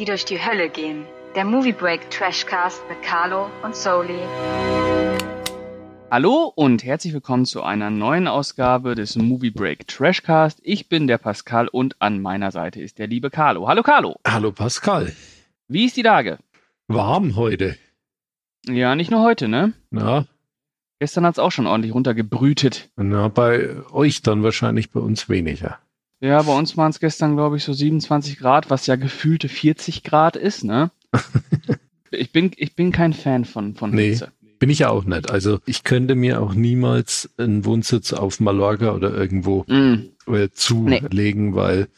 die durch die Hölle gehen. Der Movie Break Trashcast mit Carlo und Soli. Hallo und herzlich willkommen zu einer neuen Ausgabe des Movie Break Trashcast. Ich bin der Pascal und an meiner Seite ist der liebe Carlo. Hallo Carlo. Hallo Pascal. Wie ist die Lage? Warm heute. Ja, nicht nur heute, ne? Na, Gestern hat's auch schon ordentlich runtergebrütet. na, bei euch dann wahrscheinlich, bei uns weniger. Ja, bei uns waren es gestern, glaube ich, so 27 Grad, was ja gefühlte 40 Grad ist, ne? ich, bin, ich bin kein Fan von, von Nee. Hitze. Bin ich ja auch nicht. Also ich könnte mir auch niemals einen Wohnsitz auf Mallorca oder irgendwo Mm, äh, zulegen, weil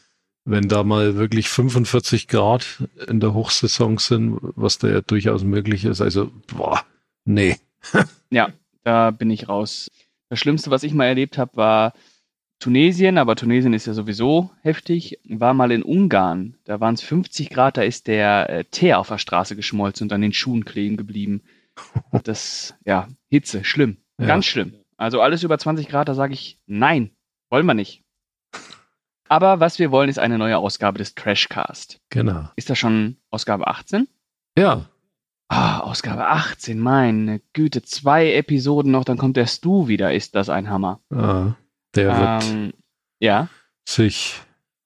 wenn da mal wirklich 45 Grad in der Hochsaison sind, was da ja durchaus möglich ist, also boah, nee. ja, da bin ich raus. Das Schlimmste, was ich mal erlebt habe, war Tunesien, aber Tunesien ist ja sowieso heftig. War mal in Ungarn, da waren es 50 Grad, da ist der äh, Teer auf der Straße geschmolzen und an den Schuhen kleben geblieben. Das, ja, Hitze, schlimm, Ja. ganz schlimm. Also alles über 20 Grad, da sage ich, nein, wollen wir nicht. Aber was wir wollen, ist eine neue Ausgabe des Trashcast. Genau. Ist das schon Ausgabe 18? Ja, Ah, Ausgabe 18, meine Güte, zwei Episoden noch, dann kommt der Stu wieder, ist das ein Hammer. ah, der wird Ähm, ja, sich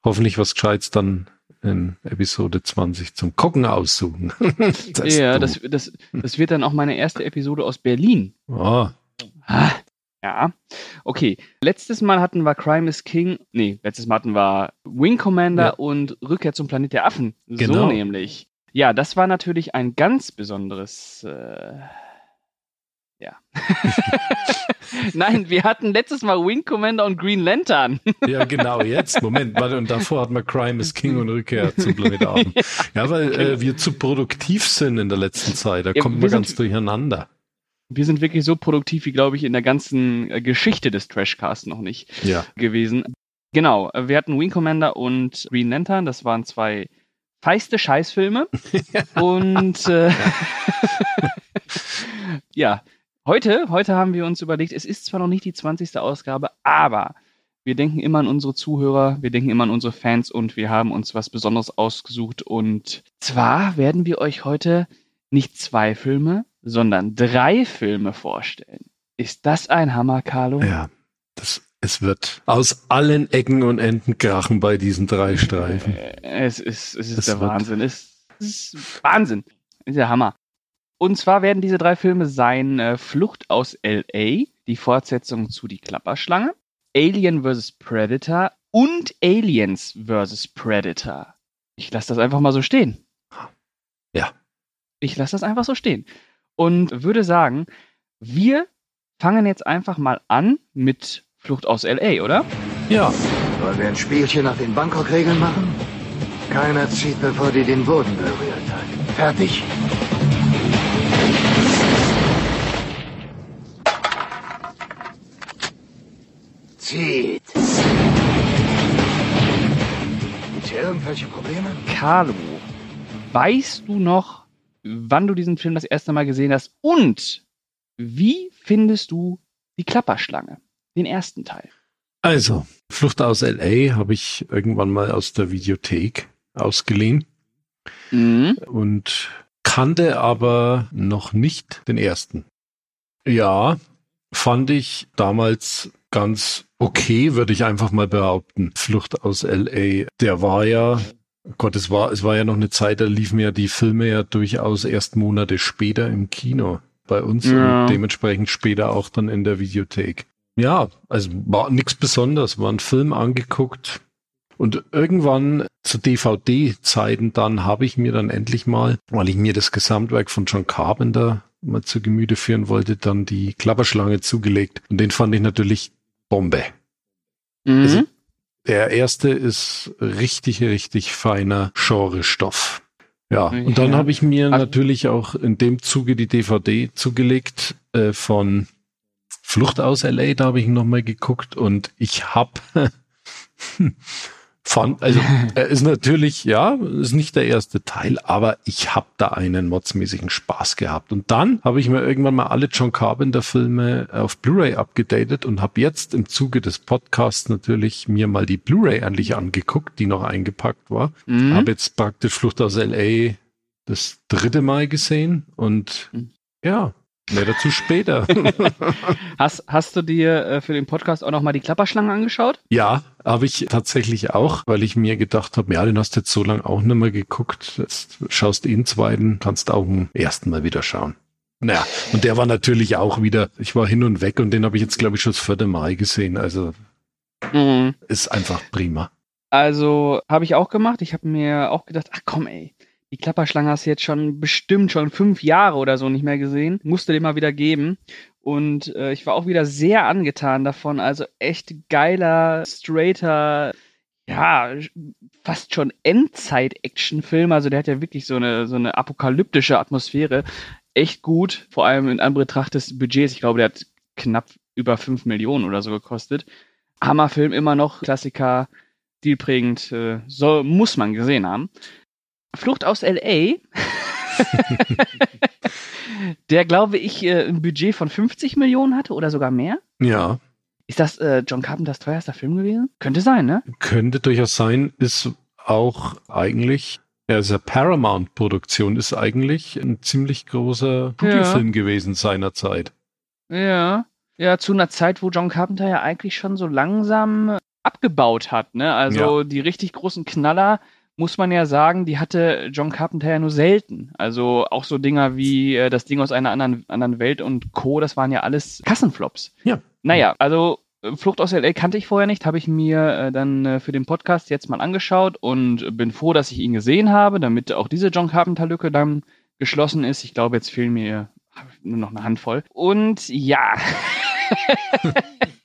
hoffentlich was Gescheites dann in Episode 20 zum Gucken aussuchen. Das ja das, das, das wird dann auch meine erste Episode aus Berlin. Ah, Ah, ja, okay. Letztes Mal hatten wir Crime is King, nee, letztes Mal hatten wir Wing Commander Ja. und Rückkehr zum Planet der Affen. So Genau. nämlich. Ja, das war natürlich ein ganz besonderes. Äh, ja. Nein, wir hatten letztes Mal Wing Commander und Green Lantern. ja, genau, jetzt. Moment, warte, und davor hatten wir Crime is King und Rückkehr zum Planet Affen. Ja, weil äh, wir zu produktiv sind in der letzten Zeit. Da Ja, kommt wir sind- ganz durcheinander. Wir sind wirklich so produktiv wie, glaube ich, in der ganzen äh, Geschichte des Trashcasts noch nicht Ja. gewesen. Genau, wir hatten Wing Commander und Green Lantern, das waren zwei feiste Scheißfilme. und äh, ja, heute, heute haben wir uns überlegt, es ist zwar noch nicht die 20. Ausgabe, aber wir denken immer an unsere Zuhörer, wir denken immer an unsere Fans und wir haben uns was Besonderes ausgesucht. Und zwar werden wir euch heute nicht zwei Filme, sondern drei Filme vorstellen. Ist das ein Hammer, Carlo? Ja, das, es wird aus allen Ecken und Enden krachen bei diesen drei Streifen. Äh, Es ist, es ist Es der Wahnsinn. Es ist Wahnsinn. Ist der Hammer. Und zwar werden diese drei Filme sein äh, Flucht aus L.A., die Fortsetzung zu Die Klapperschlange, Alien vs. Predator und Aliens vs. Predator. Ich lasse das einfach mal so stehen. Ja. Ich lasse das einfach so stehen. Und würde sagen, wir fangen jetzt einfach mal an mit Flucht aus L.A., oder? Ja, Wollen wir ein Spielchen nach den Bangkok-Regeln machen? Keiner zieht, bevor die den Boden berührt hat. Fertig? Zieht. Gibt's hier irgendwelche Probleme? Carlo, weißt du noch, wann du diesen Film das erste Mal gesehen hast und wie findest du die Klapperschlange, den ersten Teil? also, Flucht aus L.A. habe ich irgendwann mal aus der Videothek ausgeliehen Mhm. und kannte aber noch nicht den ersten. Ja, fand ich damals ganz okay, würde ich einfach mal behaupten. Flucht aus LA, der war ja, Gott, es war, es war ja noch eine Zeit, da liefen ja die Filme ja durchaus erst Monate später im Kino bei uns Ja. und dementsprechend später auch dann in der Videothek. Ja, also war nichts Besonderes, war ein Film angeguckt und irgendwann zu DVD-Zeiten dann habe ich mir dann endlich mal, weil ich mir das Gesamtwerk von John Carpenter mal zu Gemüte führen wollte, dann die Klapperschlange zugelegt. Und den fand ich natürlich Bombe. Mhm. Also- Der erste ist richtig, richtig feiner Genre-Stoff. Ja, und dann habe ich mir natürlich auch in dem Zuge die DVD zugelegt äh, von Flucht aus LA, da habe ich nochmal geguckt und ich habe Fand, also er ist natürlich, ja, ist nicht der erste Teil, aber ich habe da einen modsmäßigen Spaß gehabt. Und dann habe ich mir irgendwann mal alle John Carpenter-Filme auf Blu-ray abgedatet und habe jetzt im Zuge des Podcasts natürlich mir mal die Blu-ray endlich angeguckt, die noch eingepackt war. Mhm. Habe jetzt praktisch Flucht aus LA das dritte Mal gesehen und Mhm. ja, mehr dazu später. Hast, hast du dir äh, für den Podcast auch nochmal die Klapperschlange angeschaut? Ja, habe ich tatsächlich auch, weil ich mir gedacht habe, ja, den hast du jetzt so lange auch nicht mehr geguckt. Jetzt schaust du ihn zweiten, kannst auch im ersten Mal wieder schauen. Naja, und der war natürlich auch wieder, ich war hin und weg und den habe ich jetzt, glaube ich, schon das vierte Mal gesehen. Also Mhm. ist einfach prima. Also habe ich auch gemacht. Ich habe mir auch gedacht, ach komm ey, die Klapperschlange hast du jetzt schon bestimmt schon fünf Jahre oder so nicht mehr gesehen. Musste dir mal wieder geben. Und äh, ich war auch wieder sehr angetan davon. Also echt geiler, straighter, ja, fast schon Endzeit-Action-Film. Also der hat ja wirklich so eine, so eine apokalyptische Atmosphäre. Echt gut, vor allem in Anbetracht des Budgets. Ich glaube, der hat knapp über fünf Millionen oder so gekostet. Hammerfilm immer noch, Klassiker, stilprägend, äh, soll, muss man gesehen haben. Flucht aus L.A., der glaube ich äh, ein Budget von 50 Millionen hatte oder sogar mehr. Ja, Ist das äh, John Carpenters teuerster Film gewesen? Könnte sein, ne? könnte durchaus sein, ist auch eigentlich, ja, ja Paramount-Produktion, ist eigentlich ein ziemlich großer Studiofilm gewesen seinerzeit. Ja. Ja, zu einer Zeit, wo John Carpenter ja eigentlich schon so langsam abgebaut hat, ne? Also die richtig großen Knaller, muss man ja sagen, die hatte John Carpenter ja nur selten. Also auch so Dinger wie äh, das Ding aus einer anderen, anderen Welt und Co., das waren ja alles Kassenflops. Ja. Naja, also äh, Flucht aus L.A. kannte ich vorher nicht, habe ich mir äh, dann äh, für den Podcast jetzt mal angeschaut und bin froh, dass ich ihn gesehen habe, damit auch diese John Carpenter-Lücke dann geschlossen ist. Ich glaube, jetzt fehlen mir nur noch eine Handvoll. Und ja.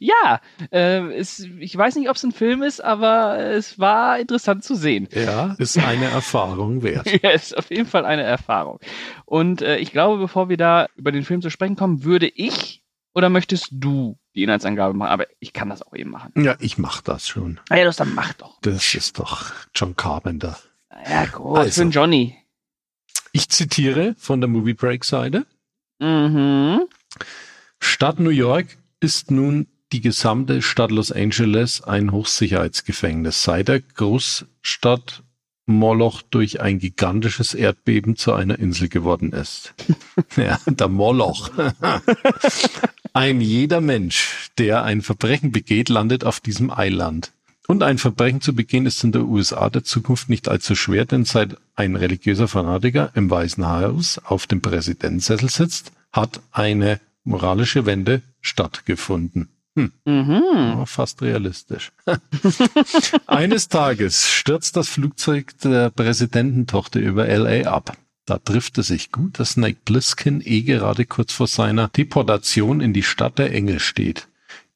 ja, äh, es, ich weiß nicht, ob es ein Film ist, aber es war interessant zu sehen. Ja, ist eine Erfahrung wert. Ja, ist auf jeden Fall eine Erfahrung. Und äh, ich glaube, bevor wir da über den Film zu sprechen kommen, würde ich oder möchtest du die Inhaltsangabe machen? Aber ich kann das auch eben machen. Ja, ich mach das schon. Na ja, das dann mach doch. Das ist doch John Carpenter. Ja, gut, Also. für Johnny. Ich zitiere von der Movie Break Seite. Mhm. Stadt New York ist nun die gesamte Stadt Los Angeles ein Hochsicherheitsgefängnis, seit der Großstadt Moloch durch ein gigantisches Erdbeben zu einer Insel geworden ist. ja, der Moloch. ein jeder Mensch, der ein Verbrechen begeht, landet auf diesem Eiland. Und ein Verbrechen zu begehen ist in der USA der Zukunft nicht allzu schwer, denn seit ein religiöser Fanatiker im Weißen Haus auf dem Präsidentsessel sitzt, hat eine moralische Wende stattgefunden. Mhm. Ja, fast realistisch. Eines Tages stürzt das Flugzeug der Präsidententochter über LA ab. Da trifft es sich gut, dass Snake Plissken eh gerade kurz vor seiner Deportation in die Stadt der Engel steht.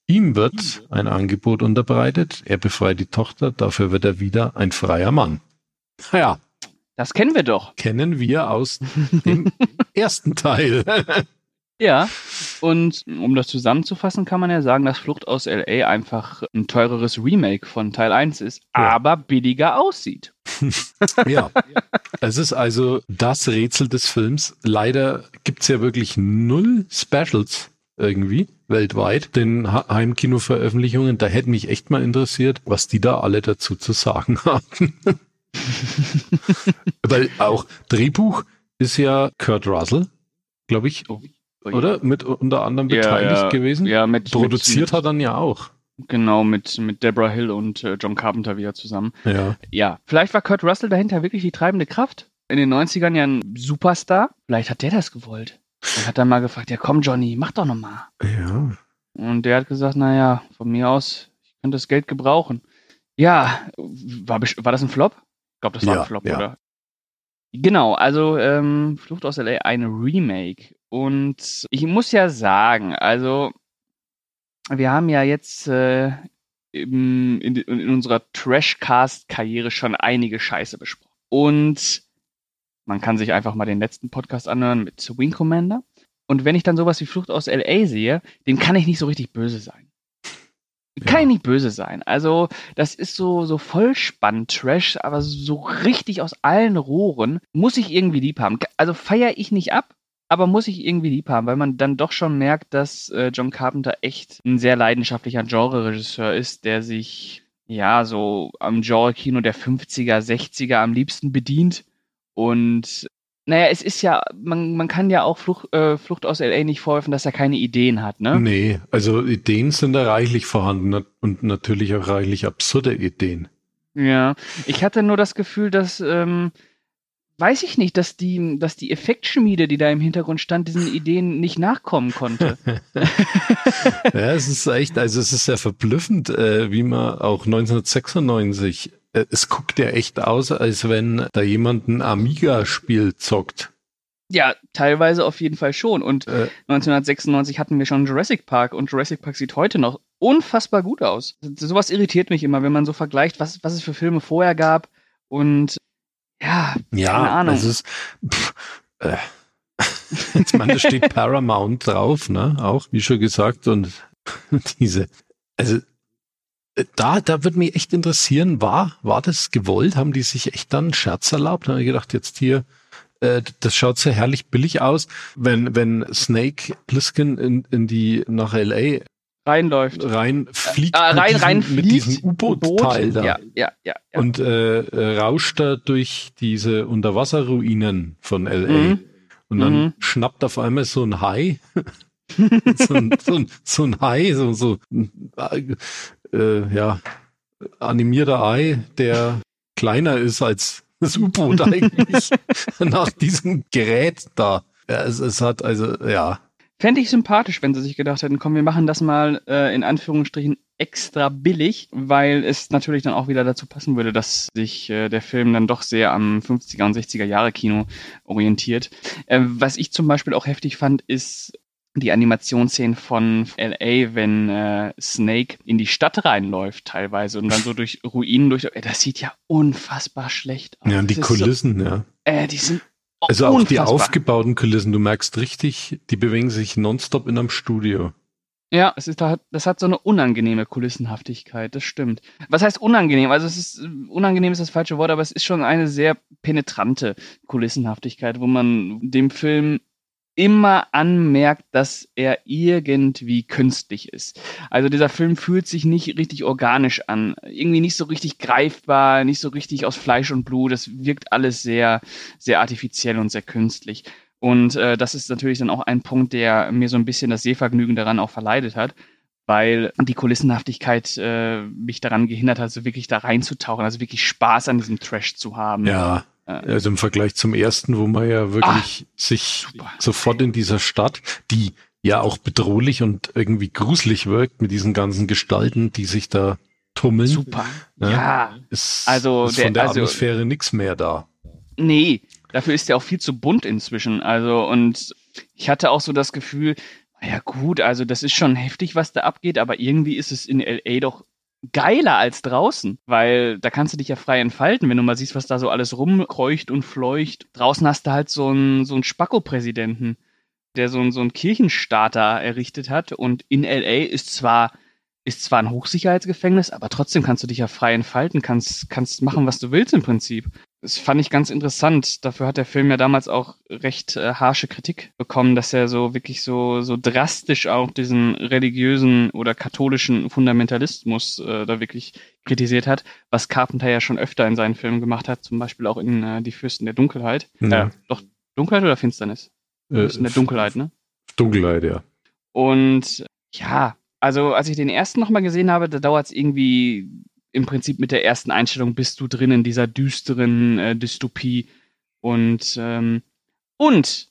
Ihm wird ein Angebot unterbreitet, er befreit die Tochter, dafür wird er wieder ein freier Mann. Ja, Das kennen wir doch. kennen wir aus dem ersten Teil. Ja. Und um das zusammenzufassen, kann man ja sagen, dass Flucht aus LA einfach ein teureres Remake von Teil 1 ist, Ja. aber billiger aussieht. Ja, es ist also das Rätsel des Films. Leider gibt's ja wirklich null Specials irgendwie weltweit, den Heimkino-Veröffentlichungen. Da hätte mich echt mal interessiert, was die da alle dazu zu sagen haben. Weil auch Drehbuch ist ja Kurt Russell, glaube ich, oder? Mit unter anderem Ja, beteiligt ja, gewesen. Ja, mit, Produziert mit, hat dann ja auch. Genau, mit, mit Deborah Hill und äh, John Carpenter wieder zusammen. Ja. Ja, vielleicht war Kurt Russell dahinter wirklich die treibende Kraft. In den 90ern ja ein Superstar. Vielleicht hat der das gewollt. Und hat dann mal gefragt, ja komm Johnny, mach doch noch mal. Ja. Und der hat gesagt, naja, von mir aus, ich könnte das Geld gebrauchen. Ja, war, war das ein Flop? Ich glaube, das war Ja, ein Flop, ja. oder? Genau, also ähm, Flucht aus LA, ein Remake. Und ich muss ja sagen, also wir haben ja jetzt äh, im, in, in unserer Trashcast-Karriere schon einige Scheiße besprochen. Und man kann sich einfach mal den letzten Podcast anhören mit Wing Commander. Und wenn ich dann sowas wie Flucht aus LA sehe, dem kann ich nicht so richtig böse sein. Kann ich nicht böse sein. Also, das ist so, so Vollspann-Trash, aber so richtig aus allen Rohren muss ich irgendwie lieb haben. Also feiere ich nicht ab, aber muss ich irgendwie lieb haben, weil man dann doch schon merkt, dass äh, John Carpenter echt ein sehr leidenschaftlicher Genre-Regisseur ist, der sich ja so am Genre-Kino der 50er, 60er am liebsten bedient und naja, es ist ja, man, man kann ja auch Flucht, äh, Flucht aus LA nicht vorwerfen, dass er keine Ideen hat, ne? Nee, also Ideen sind da reichlich vorhanden und natürlich auch reichlich absurde Ideen. Ja, ich hatte nur das Gefühl, dass, ähm, weiß ich nicht, dass die, dass die Effektschmiede, die da im Hintergrund stand, diesen Ideen nicht nachkommen konnte. ja, es ist echt, also es ist sehr verblüffend, äh, wie man auch 1996 äh, es guckt ja echt aus, als wenn da jemand ein Amiga-Spiel zockt. Ja, teilweise auf jeden Fall schon. Und äh, 1996 hatten wir schon Jurassic Park und Jurassic Park sieht heute noch unfassbar gut aus. Sowas irritiert mich immer, wenn man so vergleicht, was, was es für Filme vorher gab und ja, ja keine Ahnung. Es ist, pff, äh, jetzt meine, da steht Paramount drauf, ne? Auch, wie schon gesagt, und diese, also da, da würde mich echt interessieren, war, war das gewollt? Haben die sich echt dann einen Scherz erlaubt? Da habe ich gedacht, jetzt hier, äh, das schaut sehr herrlich billig aus, wenn, wenn Snake Plissken in, in die, nach L.A. reinläuft. Rein fliegt. Äh, rein, mit rein diesem, mit diesem U-Boot-Teil da. Ja, ja, ja, ja. Und äh, äh, rauscht da durch diese Unterwasserruinen von L.A. Mhm. Und dann mhm. schnappt auf einmal so ein Hai so, ein, so, ein, so ein Hai, so, so äh, ja, animierter Ei, der kleiner ist als das U-Boot eigentlich nach diesem Gerät da. Ja, es, es hat also, ja. Fände ich sympathisch, wenn sie sich gedacht hätten, komm, wir machen das mal äh, in Anführungsstrichen extra billig, weil es natürlich dann auch wieder dazu passen würde, dass sich äh, der Film dann doch sehr am 50er und 60er Jahre Kino orientiert. Äh, was ich zum Beispiel auch heftig fand, ist die Animationsszenen von LA, wenn äh, Snake in die Stadt reinläuft teilweise und dann so durch Ruinen durch. Äh, das sieht ja unfassbar schlecht aus. Ja, und die Kulissen, so, ja. Äh, die sind also auch unfassbar. die aufgebauten Kulissen, du merkst richtig, die bewegen sich nonstop in einem Studio. Ja, es ist, das hat so eine unangenehme Kulissenhaftigkeit, das stimmt. Was heißt unangenehm? Also es ist, unangenehm ist das falsche Wort, aber es ist schon eine sehr penetrante Kulissenhaftigkeit, wo man dem Film immer anmerkt, dass er irgendwie künstlich ist. Also dieser Film fühlt sich nicht richtig organisch an, irgendwie nicht so richtig greifbar, nicht so richtig aus Fleisch und Blut. Das wirkt alles sehr, sehr artifiziell und sehr künstlich. Und äh, das ist natürlich dann auch ein Punkt, der mir so ein bisschen das Sehvergnügen daran auch verleidet hat, weil die Kulissenhaftigkeit äh, mich daran gehindert hat, so wirklich da reinzutauchen, also wirklich Spaß an diesem Trash zu haben. Ja, also im Vergleich zum ersten, wo man ja wirklich Ach, sich super. sofort in dieser Stadt, die ja auch bedrohlich und irgendwie gruselig wirkt mit diesen ganzen Gestalten, die sich da tummeln. Super. Ja. ja. Ist, also ist von der, der also, Atmosphäre nichts mehr da. Nee, dafür ist ja auch viel zu bunt inzwischen. Also und ich hatte auch so das Gefühl, ja gut, also das ist schon heftig, was da abgeht, aber irgendwie ist es in LA doch geiler als draußen, weil da kannst du dich ja frei entfalten, wenn du mal siehst, was da so alles rumkreucht und fleucht. Draußen hast du halt so einen, so einen Spacko-Präsidenten, der so einen, so einen Kirchenstarter errichtet hat und in LA ist zwar ist zwar ein Hochsicherheitsgefängnis, aber trotzdem kannst du dich ja frei entfalten, kannst, kannst machen, was du willst im Prinzip. Das fand ich ganz interessant. Dafür hat der Film ja damals auch recht äh, harsche Kritik bekommen, dass er so wirklich so, so drastisch auch diesen religiösen oder katholischen Fundamentalismus äh, da wirklich kritisiert hat, was Carpenter ja schon öfter in seinen Filmen gemacht hat, zum Beispiel auch in äh, Die Fürsten der Dunkelheit. Ja. Äh, doch, Dunkelheit oder Finsternis? Äh, Fürsten der Dunkelheit, ne? Dunkelheit, ja. Und ja, also als ich den ersten nochmal gesehen habe, da dauert es irgendwie im Prinzip mit der ersten Einstellung bist du drin in dieser düsteren äh, Dystopie und ähm, und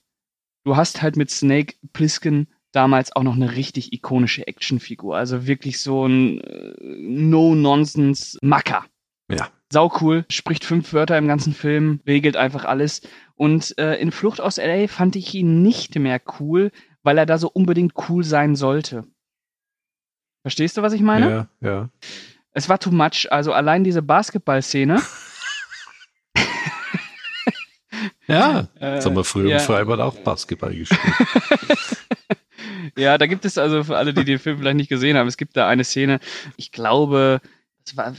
du hast halt mit Snake Plissken damals auch noch eine richtig ikonische Actionfigur, also wirklich so ein äh, No-Nonsense Macker. Ja. Sau cool, spricht fünf Wörter im ganzen Film, regelt einfach alles. Und äh, in Flucht aus LA fand ich ihn nicht mehr cool, weil er da so unbedingt cool sein sollte. Verstehst du, was ich meine? Ja, ja. Es war too much. Also allein diese Basketballszene. ja, äh, jetzt haben wir früher ja. im Freibad auch Basketball gespielt. Ja, da gibt es also für alle, die den Film vielleicht nicht gesehen haben, es gibt da eine Szene, ich glaube, es war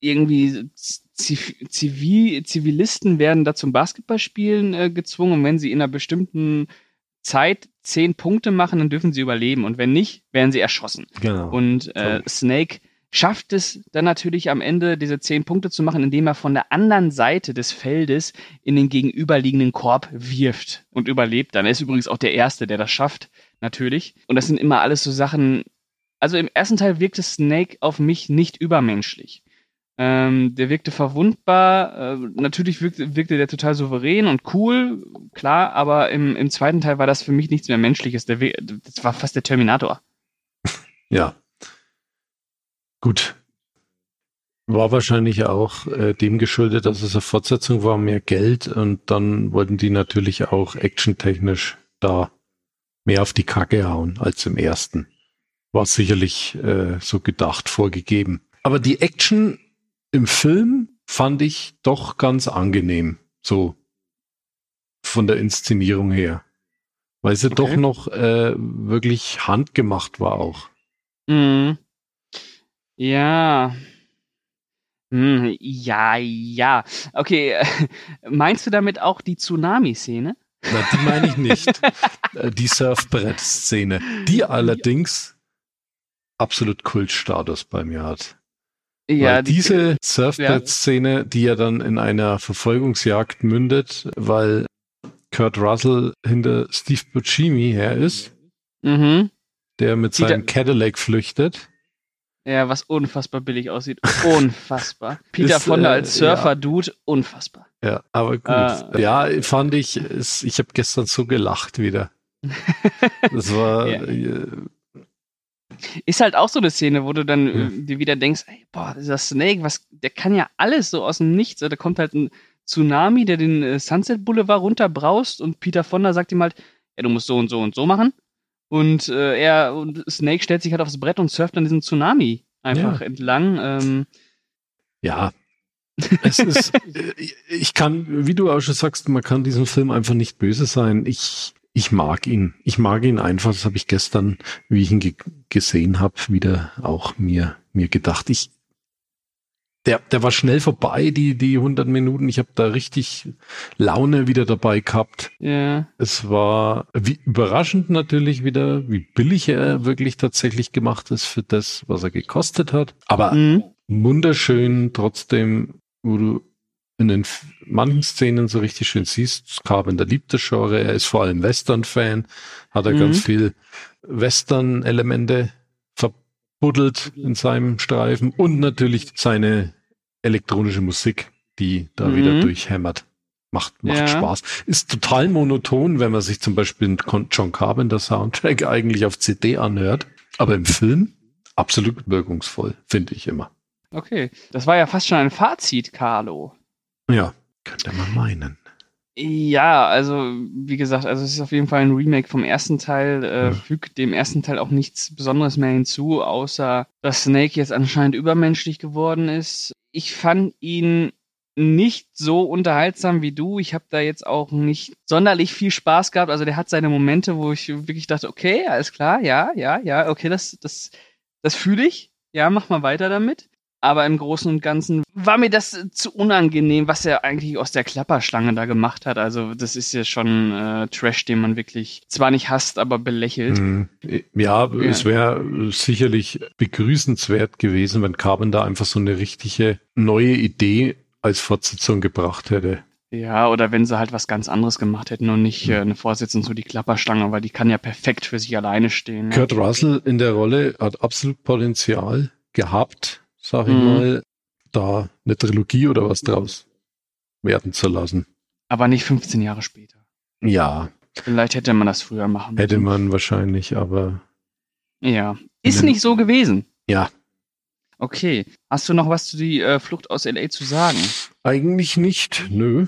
irgendwie Zivil, Zivilisten werden da zum Basketballspielen äh, gezwungen und wenn sie in einer bestimmten Zeit zehn Punkte machen, dann dürfen sie überleben und wenn nicht, werden sie erschossen. Genau. Und äh, Snake schafft es dann natürlich am Ende, diese zehn Punkte zu machen, indem er von der anderen Seite des Feldes in den gegenüberliegenden Korb wirft und überlebt dann. Ist übrigens auch der Erste, der das schafft, natürlich. Und das sind immer alles so Sachen. Also im ersten Teil wirkte Snake auf mich nicht übermenschlich. Ähm, der wirkte verwundbar. Äh, natürlich wirkte, wirkte der total souverän und cool, klar, aber im, im zweiten Teil war das für mich nichts mehr Menschliches. Der, das war fast der Terminator. Ja, Gut. War wahrscheinlich auch äh, dem geschuldet, dass es eine Fortsetzung war, mehr Geld und dann wollten die natürlich auch actiontechnisch da mehr auf die Kacke hauen als im ersten. War sicherlich äh, so gedacht, vorgegeben. Aber die Action im Film fand ich doch ganz angenehm, so von der Inszenierung her. Weil sie okay. doch noch äh, wirklich handgemacht war auch. Mhm. Ja. Hm, ja, ja. Okay, meinst du damit auch die Tsunami-Szene? Na, die meine ich nicht. Äh, die Surfbrett-Szene. Die allerdings absolut Kultstatus bei mir hat. Ja, weil die, diese Surfbrett-Szene, die ja dann in einer Verfolgungsjagd mündet, weil Kurt Russell hinter Steve Buscemi her ist, mhm. der mit seinem Cadillac flüchtet. Ja, was unfassbar billig aussieht. Unfassbar. Peter ist, Fonda als äh, Surfer-Dude, ja. unfassbar. Ja, aber gut. Äh, ja, fand ich, ich habe gestern so gelacht wieder. Das war. ja. äh, ist halt auch so eine Szene, wo du dann. Äh, dir wieder denkst, ey, boah, dieser Snake, was, der kann ja alles so aus dem Nichts. Da kommt halt ein Tsunami, der den äh, Sunset Boulevard runterbraust und Peter Fonda sagt ihm halt, ja, du musst so und so und so machen. Und äh, er und Snake stellt sich halt aufs Brett und surft dann diesen Tsunami einfach ja. entlang. Ähm, ja. es ist, ich kann, wie du auch schon sagst, man kann diesem Film einfach nicht böse sein. Ich, ich mag ihn. Ich mag ihn einfach. Das habe ich gestern, wie ich ihn ge gesehen habe, wieder auch mir, mir gedacht. Ich, der, der war schnell vorbei, die, die 100 Minuten. Ich habe da richtig Laune wieder dabei gehabt. Ja. Es war wie überraschend natürlich wieder, wie billig er wirklich tatsächlich gemacht ist für das, was er gekostet hat. Aber mhm. wunderschön trotzdem, wo du in den manchen Szenen so richtig schön siehst, Carpenter liebt das Genre, er ist vor allem Western-Fan, hat er mhm. ganz viel Western-Elemente verbuddelt in seinem Streifen und natürlich seine elektronische Musik, die da mhm. wieder durchhämmert. Macht, macht ja. Spaß. Ist total monoton, wenn man sich zum Beispiel John Carpenter Soundtrack eigentlich auf CD anhört. Aber im Film absolut wirkungsvoll, finde ich immer. Okay, das war ja fast schon ein Fazit, Carlo. Ja, könnte man meinen. Ja, also wie gesagt, also es ist auf jeden Fall ein Remake vom ersten Teil, äh, fügt dem ersten Teil auch nichts Besonderes mehr hinzu, außer dass Snake jetzt anscheinend übermenschlich geworden ist. Ich fand ihn nicht so unterhaltsam wie du. Ich habe da jetzt auch nicht sonderlich viel Spaß gehabt. Also der hat seine Momente, wo ich wirklich dachte, okay, alles klar, ja, ja, ja, okay, das, das, das fühle ich. Ja, mach mal weiter damit. Aber im Großen und Ganzen war mir das zu unangenehm, was er eigentlich aus der Klapperschlange da gemacht hat. Also das ist ja schon äh, Trash, den man wirklich zwar nicht hasst, aber belächelt. Mhm. Ja, ja, es wäre sicherlich begrüßenswert gewesen, wenn Carbon da einfach so eine richtige neue Idee als Fortsetzung gebracht hätte. Ja, oder wenn sie halt was ganz anderes gemacht hätten und nicht äh, eine Fortsetzung so die Klapperschlange, weil die kann ja perfekt für sich alleine stehen. Ne? Kurt Russell in der Rolle hat absolut Potenzial gehabt sag ich mhm. mal, da eine Trilogie oder was draus werden zu lassen. Aber nicht 15 Jahre später. Ja. Vielleicht hätte man das früher machen müssen. Hätte man wahrscheinlich, aber. Ja. Ist nicht so gewesen. Ja. Okay. Hast du noch was zu die äh, Flucht aus LA zu sagen? Eigentlich nicht, nö.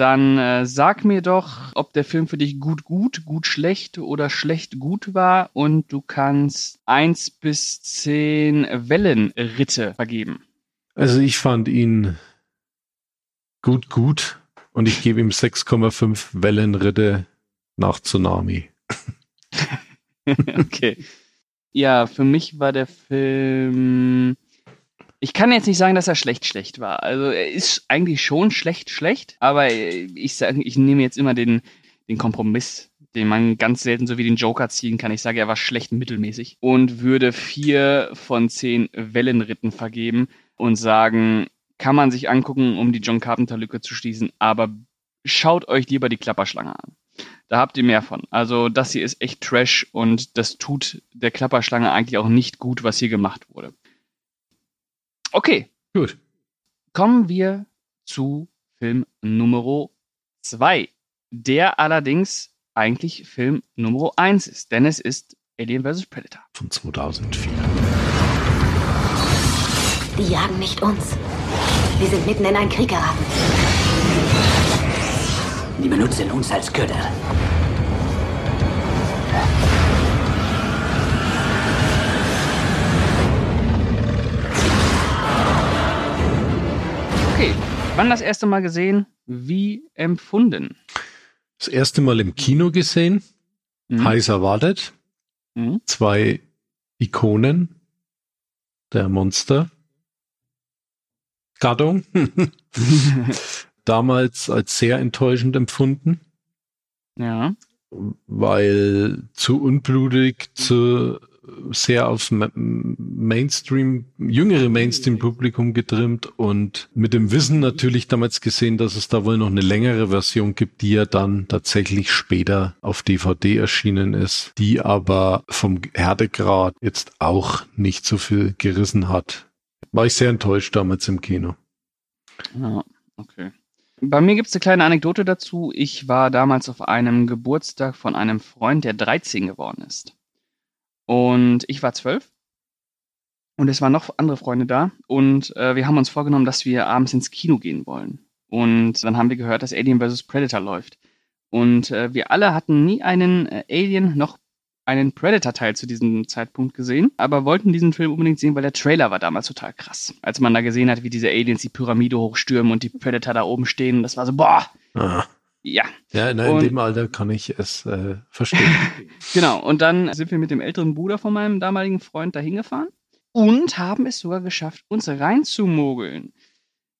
Dann äh, sag mir doch, ob der Film für dich gut gut, gut schlecht oder schlecht gut war und du kannst eins bis zehn Wellenritte vergeben. Also ich fand ihn gut gut und ich gebe ihm 6,5 Wellenritte nach Tsunami. okay. Ja, für mich war der Film. Ich kann jetzt nicht sagen, dass er schlecht schlecht war. Also er ist eigentlich schon schlecht schlecht, aber ich sage, ich nehme jetzt immer den, den Kompromiss, den man ganz selten so wie den Joker ziehen kann. Ich sage, er war schlecht mittelmäßig und würde vier von zehn Wellenritten vergeben und sagen, kann man sich angucken, um die John Carpenter Lücke zu schließen, aber schaut euch lieber die Klapperschlange an. Da habt ihr mehr von. Also das hier ist echt Trash und das tut der Klapperschlange eigentlich auch nicht gut, was hier gemacht wurde. Okay. Gut. Kommen wir zu Film Nummer 2, der allerdings eigentlich Film Nummer 1 ist, denn es ist Alien vs. Predator. Von 2004. Die jagen nicht uns. Wir sind mitten in einen Krieg geraten. Die benutzen uns als Köder. Wann das erste Mal gesehen? Wie empfunden? Das erste Mal im Kino gesehen, Mhm. heiß erwartet. Mhm. Zwei Ikonen der Monster. Gattung. Damals als sehr enttäuschend empfunden, ja. weil zu unblutig, zu sehr auf Ma- Mainstream, jüngere Mainstream-Publikum getrimmt und mit dem Wissen natürlich damals gesehen, dass es da wohl noch eine längere Version gibt, die ja dann tatsächlich später auf DVD erschienen ist, die aber vom Härtegrad jetzt auch nicht so viel gerissen hat. War ich sehr enttäuscht damals im Kino. Ja, okay. Bei mir gibt es eine kleine Anekdote dazu. Ich war damals auf einem Geburtstag von einem Freund, der 13 geworden ist. Und ich war 12. Und es waren noch andere Freunde da. Und äh, wir haben uns vorgenommen, dass wir abends ins Kino gehen wollen. Und dann haben wir gehört, dass Alien vs. Predator läuft. Und äh, wir alle hatten nie einen äh, Alien noch einen Predator-Teil zu diesem Zeitpunkt gesehen, aber wollten diesen Film unbedingt sehen, weil der Trailer war damals total krass. Als man da gesehen hat, wie diese Aliens die Pyramide hochstürmen und die Predator da oben stehen, das war so, boah, Ah. Ja, Ja, na, in Und- dem Alter kann ich es äh, verstehen. genau. Und dann sind wir mit dem älteren Bruder von meinem damaligen Freund da hingefahren und haben es sogar geschafft, uns reinzumogeln.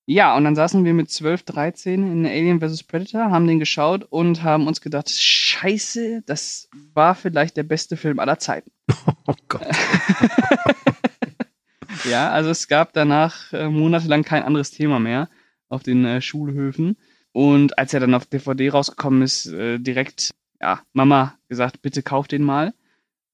Ja, und dann saßen wir mit 12, 13 in Alien vs. Predator, haben den geschaut und haben uns gedacht, scheiße, das war vielleicht der beste Film aller Zeiten. oh Gott. Ja, also es gab danach äh, monatelang kein anderes Thema mehr auf den äh, Schulhöfen. Und als er dann auf DVD rausgekommen ist, äh, direkt, ja, Mama gesagt, bitte kauf den mal.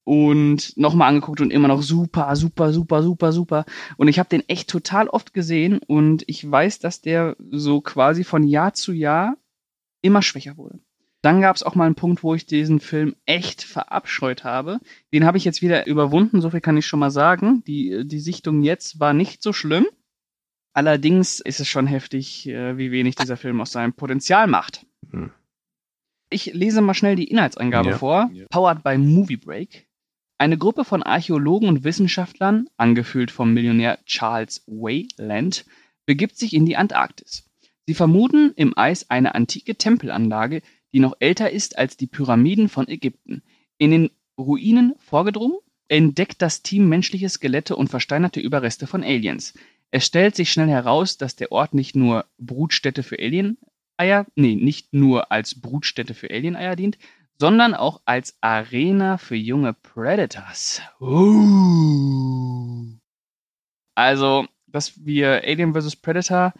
Und nochmal angeguckt und immer noch super, super, super, super, super. Und ich habe den echt total oft gesehen und ich weiß, dass der so quasi von Jahr zu Jahr immer schwächer wurde. Dann gab es auch mal einen Punkt, wo ich diesen Film echt verabscheut habe. Den habe ich jetzt wieder überwunden, so viel kann ich schon mal sagen. Die, die Sichtung jetzt war nicht so schlimm. Allerdings ist es schon heftig, äh, wie wenig dieser Film aus seinem Potenzial macht. Hm. Ich lese mal schnell die Inhaltsangabe Ja. vor. Powered by Movie Break. Eine Gruppe von Archäologen und Wissenschaftlern, angeführt vom Millionär Charles Wayland, begibt sich in die Antarktis. Sie vermuten im Eis eine antike Tempelanlage, die noch älter ist als die Pyramiden von Ägypten. In den Ruinen vorgedrungen, entdeckt das Team menschliche Skelette und versteinerte Überreste von Aliens. Es stellt sich schnell heraus, dass der Ort nicht nur Brutstätte für Alien-Eier, nee, nicht nur als Brutstätte für Alien-Eier dient, sondern auch als Arena für junge Predators. Uh. Also, dass wir Alien vs. Predator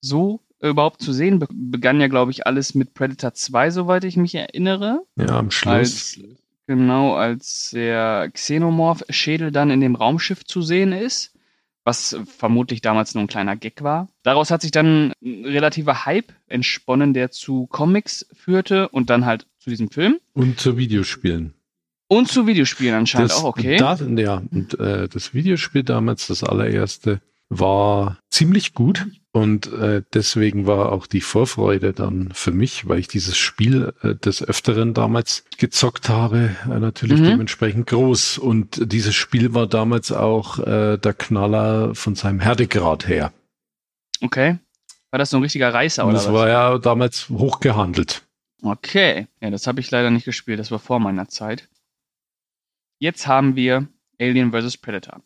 so überhaupt zu sehen, be begann ja, glaube ich, alles mit Predator 2, soweit ich mich erinnere. Ja, am Schluss. Als, genau, als der Xenomorph-Schädel dann in dem Raumschiff zu sehen ist, was vermutlich damals nur ein kleiner Gag war. Daraus hat sich dann ein relativer Hype entsponnen, der zu Comics führte und dann halt zu diesem Film. Und zu Videospielen. Und zu Videospielen anscheinend auch, okay. Das, ja, und äh, das Videospiel damals, das allererste, war ziemlich gut und äh, deswegen war auch die Vorfreude dann für mich, weil ich dieses Spiel äh, des Öfteren damals gezockt habe, äh, natürlich Mhm. dementsprechend groß. Und dieses Spiel war damals auch äh, der Knaller von seinem Härtegrad her. okay. War das so ein richtiger Reißer oder das was? war ja damals hochgehandelt. Okay. Ja, das habe ich leider nicht gespielt. Das war vor meiner Zeit. jetzt haben wir Alien vs. Predator.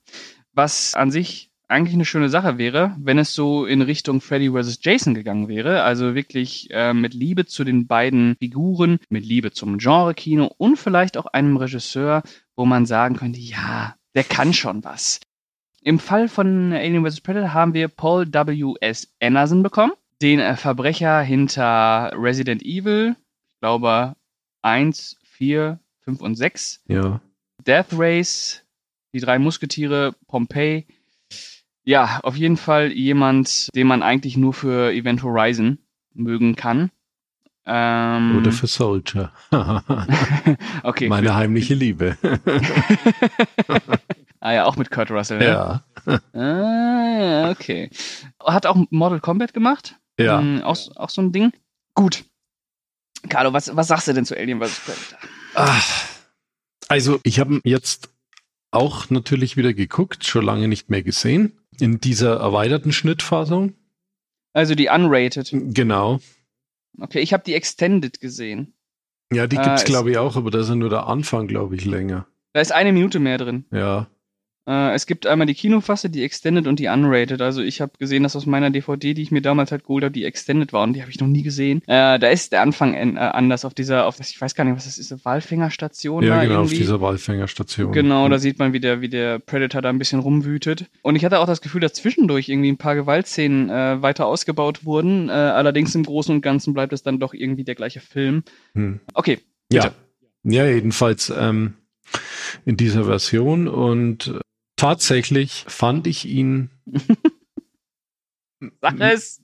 Was an sich eigentlich eine schöne Sache wäre, wenn es so in Richtung Freddy vs. Jason gegangen wäre. Also wirklich äh, mit Liebe zu den beiden Figuren, mit Liebe zum Genre-Kino und vielleicht auch einem Regisseur, wo man sagen könnte, ja, der kann schon was. Im Fall von Alien vs. Predator haben wir Paul W.S. Anderson bekommen, den äh, Verbrecher hinter Resident Evil, ich glaube 1, 4, 5 und 6. Ja. Death Race, die drei Musketiere, Pompeii. Ja, auf jeden Fall jemand, den man eigentlich nur für Event Horizon mögen kann. Ähm, Oder für Soldier. okay. Meine heimliche Liebe. ah ja, auch mit Kurt Russell. Ne? ja. Ah, ja, okay. Hat auch Mortal Kombat gemacht. Ja. Ähm, auch, auch so ein Ding. Gut. Carlo, was, was sagst du denn zu Alien vs. Predator? Ah, Also, ich habe jetzt auch natürlich wieder geguckt, schon lange nicht mehr gesehen. In dieser erweiterten Schnittfassung. Also die Unrated. Genau. Okay, ich habe die Extended gesehen. Ja, die Äh, gibt's ist- glaube ich auch, aber da ist ja nur der Anfang, glaube ich, länger. Da ist eine Minute mehr drin. Ja. Äh, es gibt einmal die Kinofasse, die Extended und die Unrated. Also ich habe gesehen, dass aus meiner DVD, die ich mir damals halt geholt habe, die Extended war und die habe ich noch nie gesehen. Äh, da ist der Anfang en- äh, anders auf dieser, auf das, ich weiß gar nicht, was das ist, eine Walfängerstation Ja, genau, auf irgendwie. dieser Walfängerstation. Genau, da sieht man, wie der, wie der Predator da ein bisschen rumwütet. Und ich hatte auch das Gefühl, dass zwischendurch irgendwie ein paar Gewaltszenen äh, weiter ausgebaut wurden. Äh, allerdings im Großen und Ganzen bleibt es dann doch irgendwie der gleiche Film. Hm. Okay, Ja. Ja, jedenfalls ähm, in dieser Version und tatsächlich fand ich ihn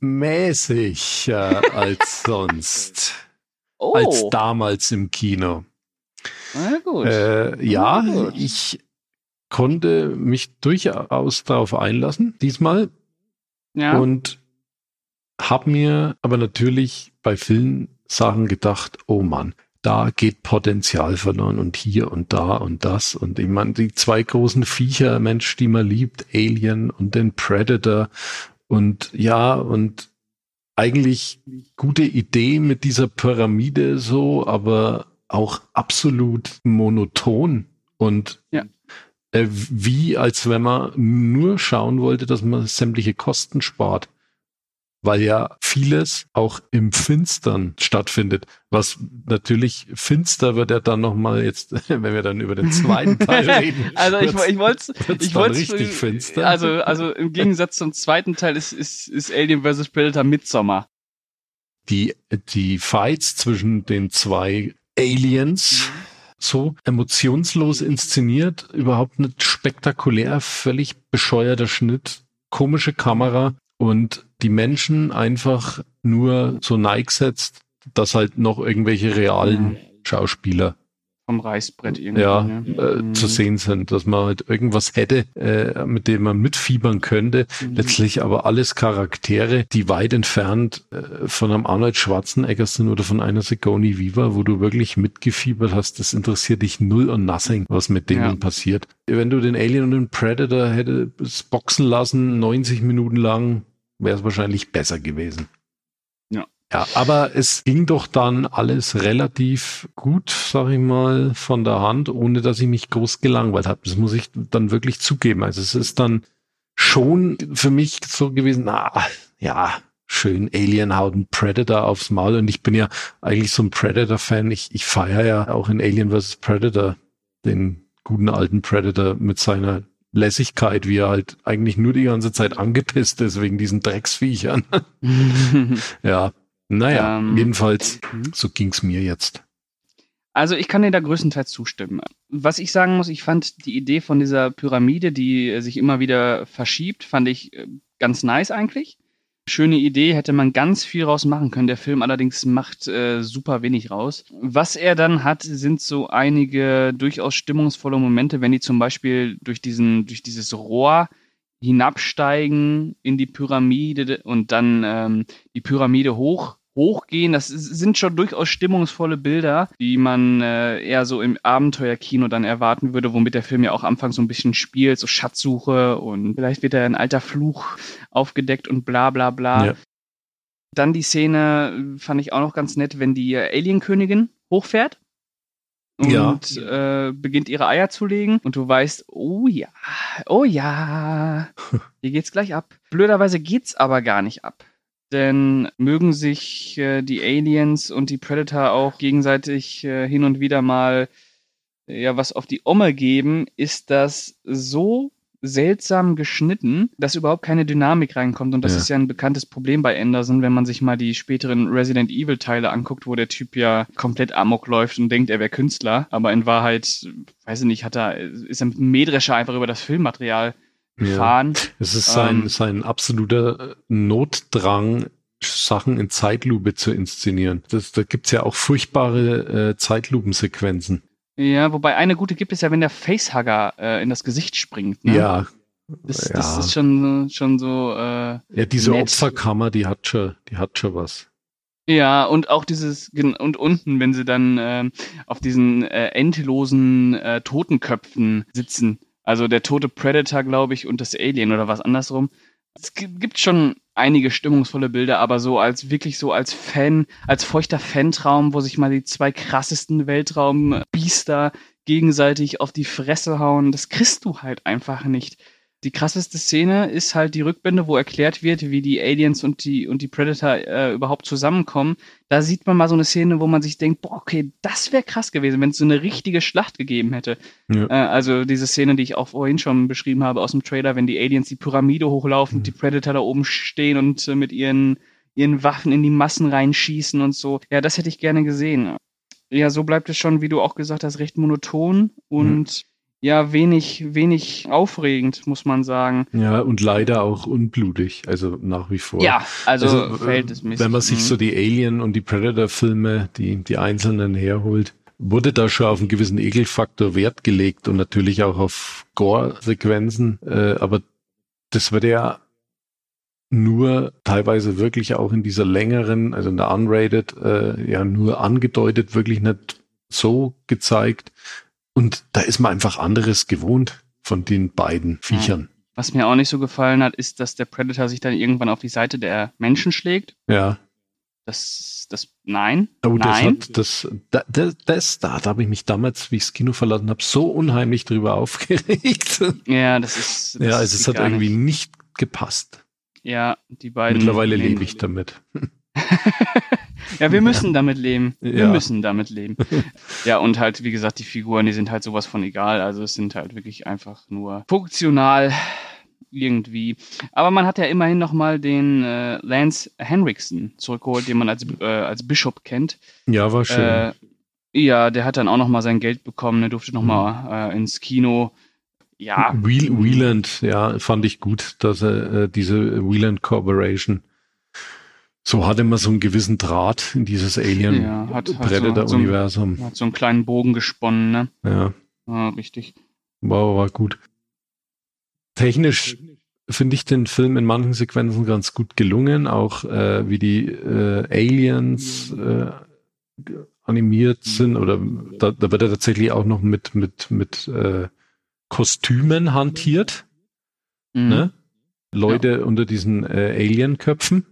mäßig äh, als sonst, Oh, als damals im Kino. na gut. Äh, ja, Na gut. ich konnte mich durchaus darauf einlassen, diesmal. ja. Und habe mir aber natürlich bei vielen Sachen gedacht, oh Mann, da geht Potenzial verloren und hier und da und das. Und ich meine, die zwei großen Viecher, Mensch, die man liebt, Alien und den Predator. Und ja, und eigentlich gute Idee mit dieser Pyramide so, aber auch absolut monoton und Ja. äh, wie als wenn man nur schauen wollte, dass man sämtliche Kosten spart. Weil ja vieles auch im Finstern stattfindet. Was natürlich finster wird ja dann nochmal jetzt, wenn wir dann über den zweiten Teil reden. Also ich, ich wollte ich wollte richtig finster. Also also im Gegensatz zum zweiten Teil ist ist, ist Alien vs Predator Midsommar. die, die Fights zwischen den zwei Aliens so emotionslos inszeniert, überhaupt nicht spektakulär, völlig bescheuerter Schnitt, komische Kamera und die Menschen einfach nur so neigesetzt, dass halt noch irgendwelche realen Schauspieler vom Reißbrett irgendwie. ja, ne? äh, Mhm. zu sehen sind, dass man halt irgendwas hätte, äh, mit dem man mitfiebern könnte. Mhm. Letztlich aber alles Charaktere, die weit entfernt äh, von einem Arnold Schwarzenegger sind oder von einer Sigourney Weaver, wo du wirklich mitgefiebert hast. Das interessiert dich null und nothing, was mit denen Ja. passiert. Wenn du den Alien und den Predator hätte boxen lassen, 90 Minuten lang, wäre es wahrscheinlich besser gewesen. Ja. Ja, aber es ging doch dann alles relativ gut, sag ich mal, von der Hand, ohne dass ich mich groß gelangweilt habe. Das muss ich dann wirklich zugeben. Also es ist dann schon für mich so gewesen, na, ja, schön Alien haut ein Predator aufs Maul und ich bin ja eigentlich so ein Predator-Fan. Ich, ich feiere ja auch in Alien vs. Predator den guten alten Predator mit seiner Lässigkeit, wie er halt eigentlich nur die ganze Zeit angepisst ist wegen diesen Drecksviechern. ja, naja, Ähm, jedenfalls, mhm. so ging's mir jetzt. Also ich kann dir da größtenteils zustimmen. Was ich sagen muss, ich fand die Idee von dieser Pyramide, die sich immer wieder verschiebt, fand ich äh, ganz nice eigentlich. Schöne Idee, hätte man ganz viel raus machen können. Der Film allerdings macht äh, super wenig raus. Was er dann hat, sind so einige durchaus stimmungsvolle Momente, wenn die zum Beispiel durch diesen, durch dieses Rohr hinabsteigen in die Pyramide und dann ähm, die Pyramide hoch hochgehen. Das sind schon durchaus stimmungsvolle Bilder, die man äh, eher so im Abenteuerkino dann erwarten würde, womit der Film ja auch anfangs so ein bisschen spielt, so Schatzsuche und vielleicht wird da ein alter Fluch aufgedeckt und bla bla bla. Ja. Dann die Szene fand ich auch noch ganz nett, wenn die äh, Alienkönigin hochfährt und Ja. äh, beginnt ihre Eier zu legen und du weißt, oh ja, oh ja, hier geht's gleich ab. Blöderweise geht's aber gar nicht ab. Denn mögen sich äh, die Aliens und die Predator auch gegenseitig äh, hin und wieder mal ja was auf die Omme geben, ist das so seltsam geschnitten, dass überhaupt keine Dynamik reinkommt. Und das Ja. ist ja ein bekanntes Problem bei Anderson, wenn man sich mal die späteren Resident Evil Teile anguckt, wo der Typ ja komplett amok läuft und denkt, er wäre Künstler, aber in Wahrheit, weiß ich nicht, hat er, ist er mit einem Mähdrescher einfach über das Filmmaterial gefahren. Es ist sein, Ähm. sein absoluter Notdrang, Sachen in Zeitlupe zu inszenieren. Das, da gibt's ja auch furchtbare äh, Zeitlupensequenzen. Ja, wobei eine gute gibt es ja, wenn der Facehugger äh, in das Gesicht springt. Ne? Ja. Das, ja. das ist schon, schon so, äh, ja, diese nett. Opferkammer, die hat schon, die hat schon was. Ja, und auch dieses, und unten, wenn sie dann ähm, auf diesen äh, endlosen äh, Totenköpfen sitzen. Also der tote Predator, glaube ich, und das Alien oder was andersrum. Es gi- gibt schon einige stimmungsvolle Bilder, aber so als wirklich so als Fan, als feuchter Fantraum, wo sich mal die zwei krassesten Weltraumbiester gegenseitig auf die Fresse hauen, das kriegst du halt einfach nicht. Die krasseste Szene ist halt die Rückblende, wo erklärt wird, wie die Aliens und die, und die Predator äh, überhaupt zusammenkommen. Da sieht man mal so eine Szene, wo man sich denkt, boah, okay, das wäre krass gewesen, wenn es so eine richtige Schlacht gegeben hätte. Ja. Äh, also diese Szene, die ich auch vorhin schon beschrieben habe aus dem Trailer, wenn die Aliens die Pyramide hochlaufen, Mhm. die Predator da oben stehen und äh, mit ihren, ihren Waffen in die Massen reinschießen und so. Ja, das hätte ich gerne gesehen. Ja, so bleibt es schon, wie du auch gesagt hast, recht monoton und ja, wenig, wenig aufregend, muss man sagen. Ja, und leider auch unblutig, also nach wie vor. Ja, also, äh, verhältnismäßig. Wenn man sich mhm. so die Alien- und die Predator-Filme, die, die einzelnen herholt, wurde da schon auf einen gewissen Ekelfaktor Wert gelegt und natürlich auch auf Gore-Sequenzen, äh, aber das wird ja nur teilweise wirklich auch in dieser längeren, also in der Unrated, äh, ja nur angedeutet, wirklich nicht so gezeigt. Und da ist man einfach anderes gewohnt von den beiden Viechern. Was mir auch nicht so gefallen hat, ist, dass der Predator sich dann irgendwann auf die Seite der Menschen schlägt. Ja. Das, das, nein. Oh, das nein. hat das, da, das, das da, da habe ich mich damals, wie ich das Kino verlassen habe, so unheimlich drüber aufgeregt. ja, das ist. Das ja, also es hat irgendwie Nicht. nicht gepasst. Ja, die beiden. Mittlerweile lebe ich damit. ja, wir müssen damit leben. Wir Ja. müssen damit leben. ja, und halt, wie gesagt, die Figuren, die sind halt sowas von egal. Also es sind halt wirklich einfach nur funktional irgendwie. Aber man hat ja immerhin nochmal den äh, Lance Henriksen zurückgeholt, den man als, äh, als Bishop kennt. Ja, war schön. Äh, ja, der hat dann auch nochmal sein Geld bekommen, der durfte nochmal äh, ins Kino. Ja, Wheel, Wieland, ja, fand ich gut, dass er äh, diese Wieland Corporation so hatte man so einen gewissen Draht in dieses Alien Ja, hat- hat so- Predator so hat so einen kleinen Bogen gesponnen, ne? Ja, Ja, richtig. war, war gut. Technisch finde ich den Film in manchen Sequenzen ganz gut gelungen, auch äh, wie die äh, Aliens äh, animiert sind oder da, da wird er tatsächlich auch noch mit mit mit äh, Kostümen hantiert, Mhm. ne? Leute unter diesen äh, Alien-Köpfen.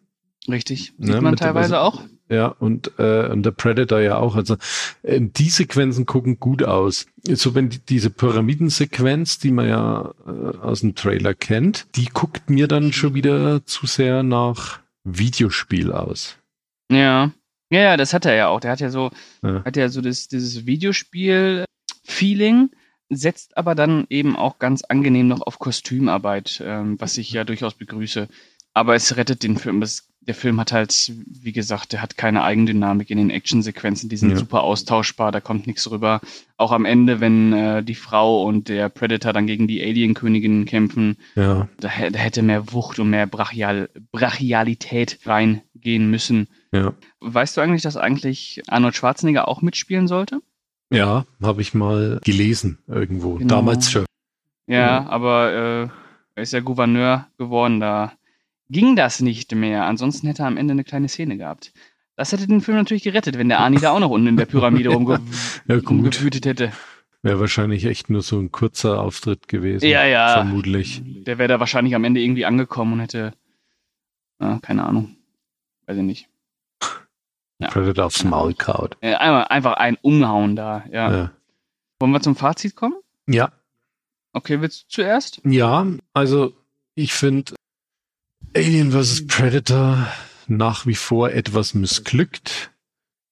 Richtig. Ne, Sieht man mit der- teilweise auch. Ja, und, äh, und der Predator ja auch. Also äh, die Sequenzen gucken gut aus. So wenn die, diese Pyramidensequenz, die man ja äh, aus dem Trailer kennt, die guckt mir dann schon wieder zu sehr nach Videospiel aus. Ja. Ja, ja, das hat er ja auch. Der hat ja so, Ja. hat ja so das, dieses Videospiel-Feeling, setzt aber dann eben auch ganz angenehm noch auf Kostümarbeit, ähm, was ich ja durchaus begrüße. Aber es rettet den Film. Es, der Film hat halt, wie gesagt, der hat keine Eigendynamik in den Actionsequenzen. Die sind Ja. super austauschbar, da kommt nichts rüber. Auch am Ende, wenn äh, die Frau und der Predator dann gegen die Alien-Königin kämpfen, Ja, da, da hätte mehr Wucht und mehr Brachial Brachialität reingehen müssen. ja. Weißt du eigentlich, dass eigentlich Arnold Schwarzenegger auch mitspielen sollte? Ja, habe ich mal gelesen irgendwo. Genau. Damals schon. Ja, aber äh, er ist ja Gouverneur geworden, da ging das nicht mehr. Ansonsten hätte er am Ende eine kleine Szene gehabt. Das hätte den Film natürlich gerettet, wenn der Arnie da auch noch unten in der Pyramide rumge Ja, rumgewütet hätte. Wäre wahrscheinlich echt nur so ein kurzer Auftritt gewesen. Ja, ja. Vermutlich. Der wäre da wahrscheinlich am Ende irgendwie angekommen und hätte, ah, keine Ahnung, weiß ich nicht. Ja. Predator aufs Maul kaut. Einmal, einfach ein Umhauen da, ja. Ja. Wollen wir zum Fazit kommen? ja, Okay, willst du zuerst? Ja, also ich finde Alien vs. Predator nach wie vor etwas missglückt,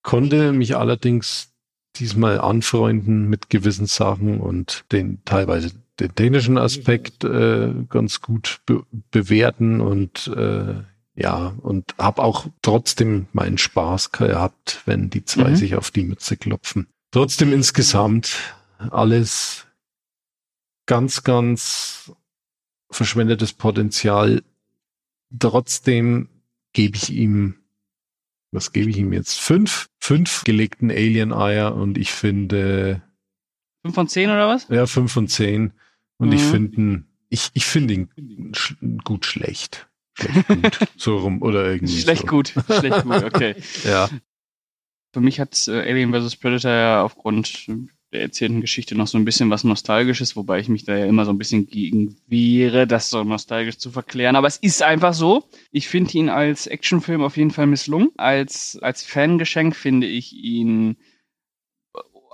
konnte mich allerdings diesmal anfreunden mit gewissen Sachen und den teilweise den dänischen Aspekt äh, ganz gut be bewerten und äh, ja, und habe auch trotzdem meinen Spaß gehabt, wenn die zwei Mhm. sich auf die Mütze klopfen. Trotzdem insgesamt alles ganz, ganz verschwendetes Potenzial. Trotzdem gebe ich ihm, was gebe ich ihm jetzt? Fünf, fünf gelegten Alien-Eier und ich finde, 5 von 10 oder was? ja, fünf von zehn. Und ich Mhm. finde ihn, ich, ich finde ihn sch gut schlecht. Schlecht gut. so rum, oder irgendwie. Schlecht so. gut. Schlecht gut, okay. Ja. Für mich hat äh, Alien vs. Predator ja aufgrund der erzählten Geschichte noch so ein bisschen was Nostalgisches, wobei ich mich da ja immer so ein bisschen gegen wehre, das so nostalgisch zu verklären. Aber es ist einfach so. Ich finde ihn als Actionfilm auf jeden Fall misslungen. Als, als Fangeschenk finde ich ihn,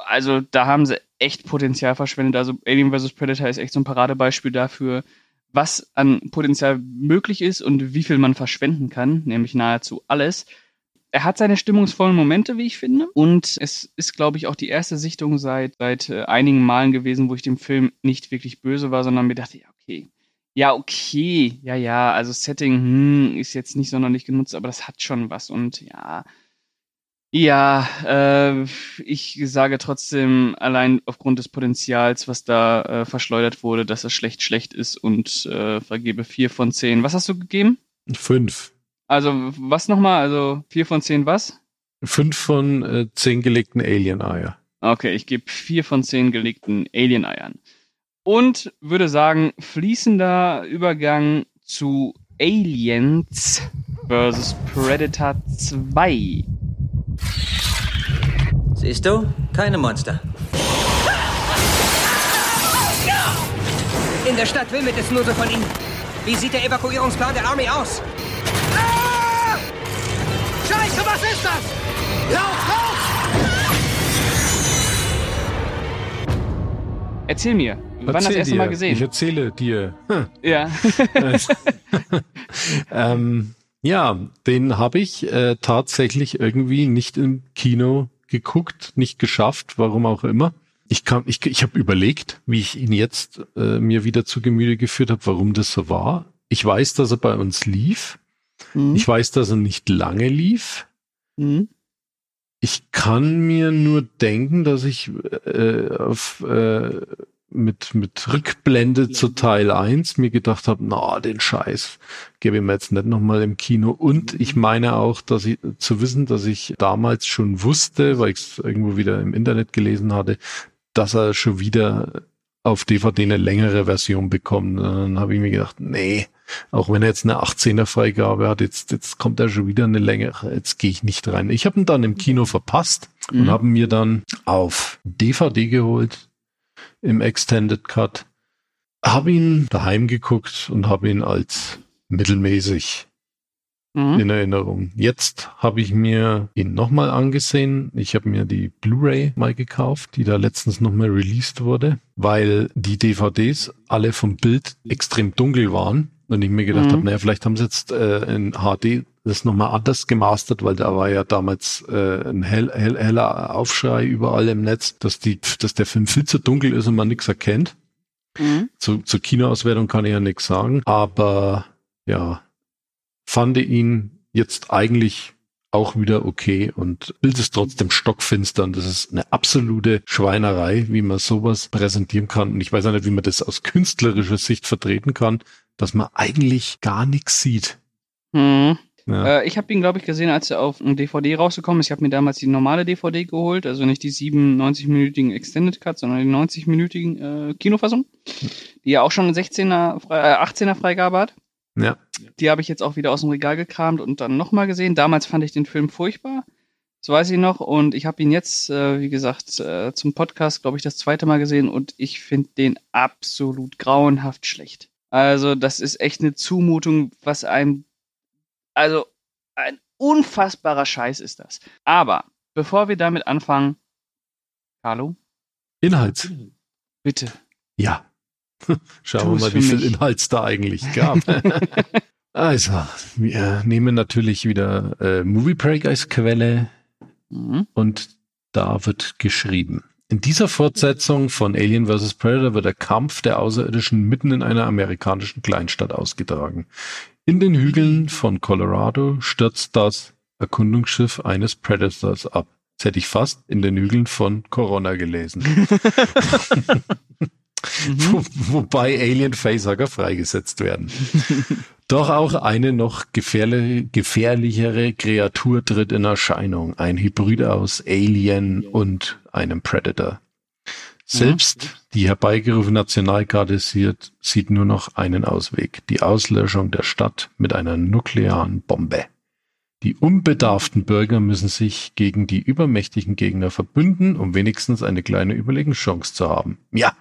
also da haben sie echt Potenzial verschwendet. Also Alien vs. Predator ist echt so ein Paradebeispiel dafür, was an Potenzial möglich ist und wie viel man verschwenden kann, nämlich nahezu alles. Er hat seine stimmungsvollen Momente, wie ich finde. Und es ist, glaube ich, auch die erste Sichtung seit, seit äh, einigen Malen gewesen, wo ich dem Film nicht wirklich böse war, sondern mir dachte, ja, okay. Ja, okay. Ja, ja, also Setting hm, ist jetzt nicht sonderlich genutzt, aber das hat schon was. Und ja, ja, äh, ich sage trotzdem, allein aufgrund des Potenzials, was da äh, verschleudert wurde, dass es schlecht, schlecht ist und äh, vergebe vier von zehn. Was hast du gegeben? Fünf. Also, was nochmal? Also, vier von zehn was? Fünf von äh, zehn gelegten Alien-Eier. Okay, ich gebe vier von zehn gelegten Alien-Eiern. Und würde sagen, fließender Übergang zu Aliens vs. Predator 2. Siehst du? Keine Monster. In der Stadt wimmelt es nur so von ihnen. Wie sieht der Evakuierungsplan der Armee aus? Scheiße, was ist das? Lauf, lauf! Erzähl mir, wann das Erzähl erste dir. Mal gesehen? Ich erzähle dir. Hm. ja. ähm, ja, den habe ich äh, tatsächlich irgendwie nicht im Kino geguckt, nicht geschafft, warum auch immer. Ich kann, ich, ich habe überlegt, wie ich ihn jetzt äh, mir wieder zu Gemüte geführt habe, warum das so war. Ich weiß, dass er bei uns lief. Mhm. Ich weiß, dass er nicht lange lief. Mhm. Ich kann mir nur denken, dass ich äh, auf, äh, mit, mit Rückblende zu Teil 1 mir gedacht habe, na, den Scheiß gebe ich mir jetzt nicht nochmal im Kino. Und ich meine auch, dass ich zu wissen, dass ich damals schon wusste, weil ich es irgendwo wieder im Internet gelesen hatte, dass er schon wieder auf DVD eine längere Version bekommt. Und dann habe ich mir gedacht, nee, auch wenn er jetzt eine 18er Freigabe hat, jetzt, jetzt kommt er schon wieder eine längere, jetzt gehe ich nicht rein. Ich habe ihn dann im Kino verpasst und Mhm. habe mir dann auf DVD geholt im Extended Cut. Habe ihn daheim geguckt und habe ihn als mittelmäßig Mhm. in Erinnerung. Jetzt habe ich mir ihn nochmal angesehen. Ich habe mir die Blu-ray mal gekauft, die da letztens nochmal released wurde, weil die DVDs alle vom Bild extrem dunkel waren. Und ich mir gedacht Mhm. habe, naja, vielleicht haben sie jetzt äh, in HD das nochmal anders gemastert, weil da war ja damals äh, ein hell, hell, heller Aufschrei überall im Netz, dass, die, dass der Film viel zu dunkel ist und man nichts erkennt. Mhm. Zu, zur Kinoauswertung kann ich ja nichts sagen, aber ja, fand ihn jetzt eigentlich auch wieder okay und Bild ist trotzdem stockfinster und das ist eine absolute Schweinerei, wie man sowas präsentieren kann. Und ich weiß auch nicht, wie man das aus künstlerischer Sicht vertreten kann, dass man eigentlich gar nichts sieht. Mhm. Ja. Äh, ich habe ihn, glaube ich, gesehen, als er auf ein DVD rausgekommen ist. Ich habe mir damals die normale DVD geholt, also nicht die 97-minütigen Extended Cuts, sondern die 90-minütigen äh, Kinofassung, die ja auch schon eine 16er, Fre- äh, 18er Freigabe hat. ja. Die habe ich jetzt auch wieder aus dem Regal gekramt und dann nochmal gesehen. Damals fand ich den Film furchtbar. Das weiß ich noch. Und ich habe ihn jetzt, äh, wie gesagt, äh, zum Podcast, glaube ich, das zweite Mal gesehen und ich finde den absolut grauenhaft schlecht. Also, das ist echt eine Zumutung, was einem, also, ein unfassbarer Scheiß ist das. Aber bevor wir damit anfangen, Carlo, Inhalts. bitte. Ja. Schauen Tu wir es mal, wie viel mich. Inhalts da eigentlich gab. also, wir nehmen natürlich wieder äh, Movie Break als Quelle Mhm. und da wird geschrieben. In dieser Fortsetzung von Alien vs. Predator wird der Kampf der Außerirdischen mitten in einer amerikanischen Kleinstadt ausgetragen. In den Hügeln von Colorado stürzt das Erkundungsschiff eines Predators ab. Das hätte ich fast in den Hügeln von Corona gelesen. Wo, wobei Alien Facehacker freigesetzt werden. Doch auch eine noch gefährli gefährlichere Kreatur tritt in Erscheinung. Ein Hybrid aus Alien und einem Predator. Selbst die herbeigerufene Nationalgarde sieht, sieht nur noch einen Ausweg. Die Auslöschung der Stadt mit einer nuklearen Bombe. Die unbedarften Bürger müssen sich gegen die übermächtigen Gegner verbünden, um wenigstens eine kleine Überlegenschance zu haben. Ja,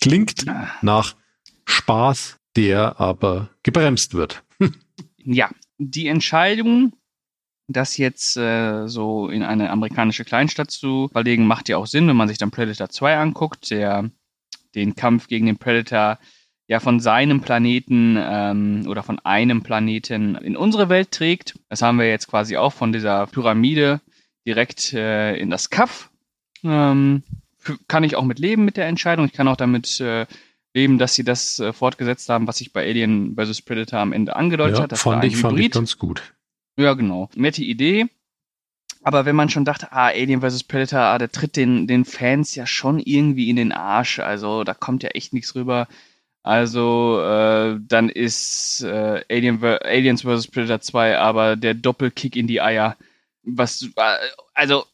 klingt nach Spaß, der aber gebremst wird. Ja, die Entscheidung, das jetzt äh, so in eine amerikanische Kleinstadt zu verlegen, macht ja auch Sinn, wenn man sich dann Predator 2 anguckt, der den Kampf gegen den Predator ja von seinem Planeten ähm, oder von einem Planeten in unsere Welt trägt. Das haben wir jetzt quasi auch von dieser Pyramide direkt äh, in das Kaff. Ähm, kann ich auch mit leben mit der Entscheidung. Ich kann auch damit äh, leben, dass sie das äh, fortgesetzt haben, was sich bei Alien vs. Predator am Ende angedeutet Ja, hat. Das fand ich, fand ich Hybrid. ganz gut. Ja, genau. Nette Idee. Aber wenn man schon dachte, ah, Alien vs. Predator, ah, der tritt den, den Fans ja schon irgendwie in den Arsch. Also da kommt ja echt nichts rüber. Also äh, dann ist äh, Alien, Aliens vs. Predator 2 aber der Doppelkick in die Eier. Was, äh, also,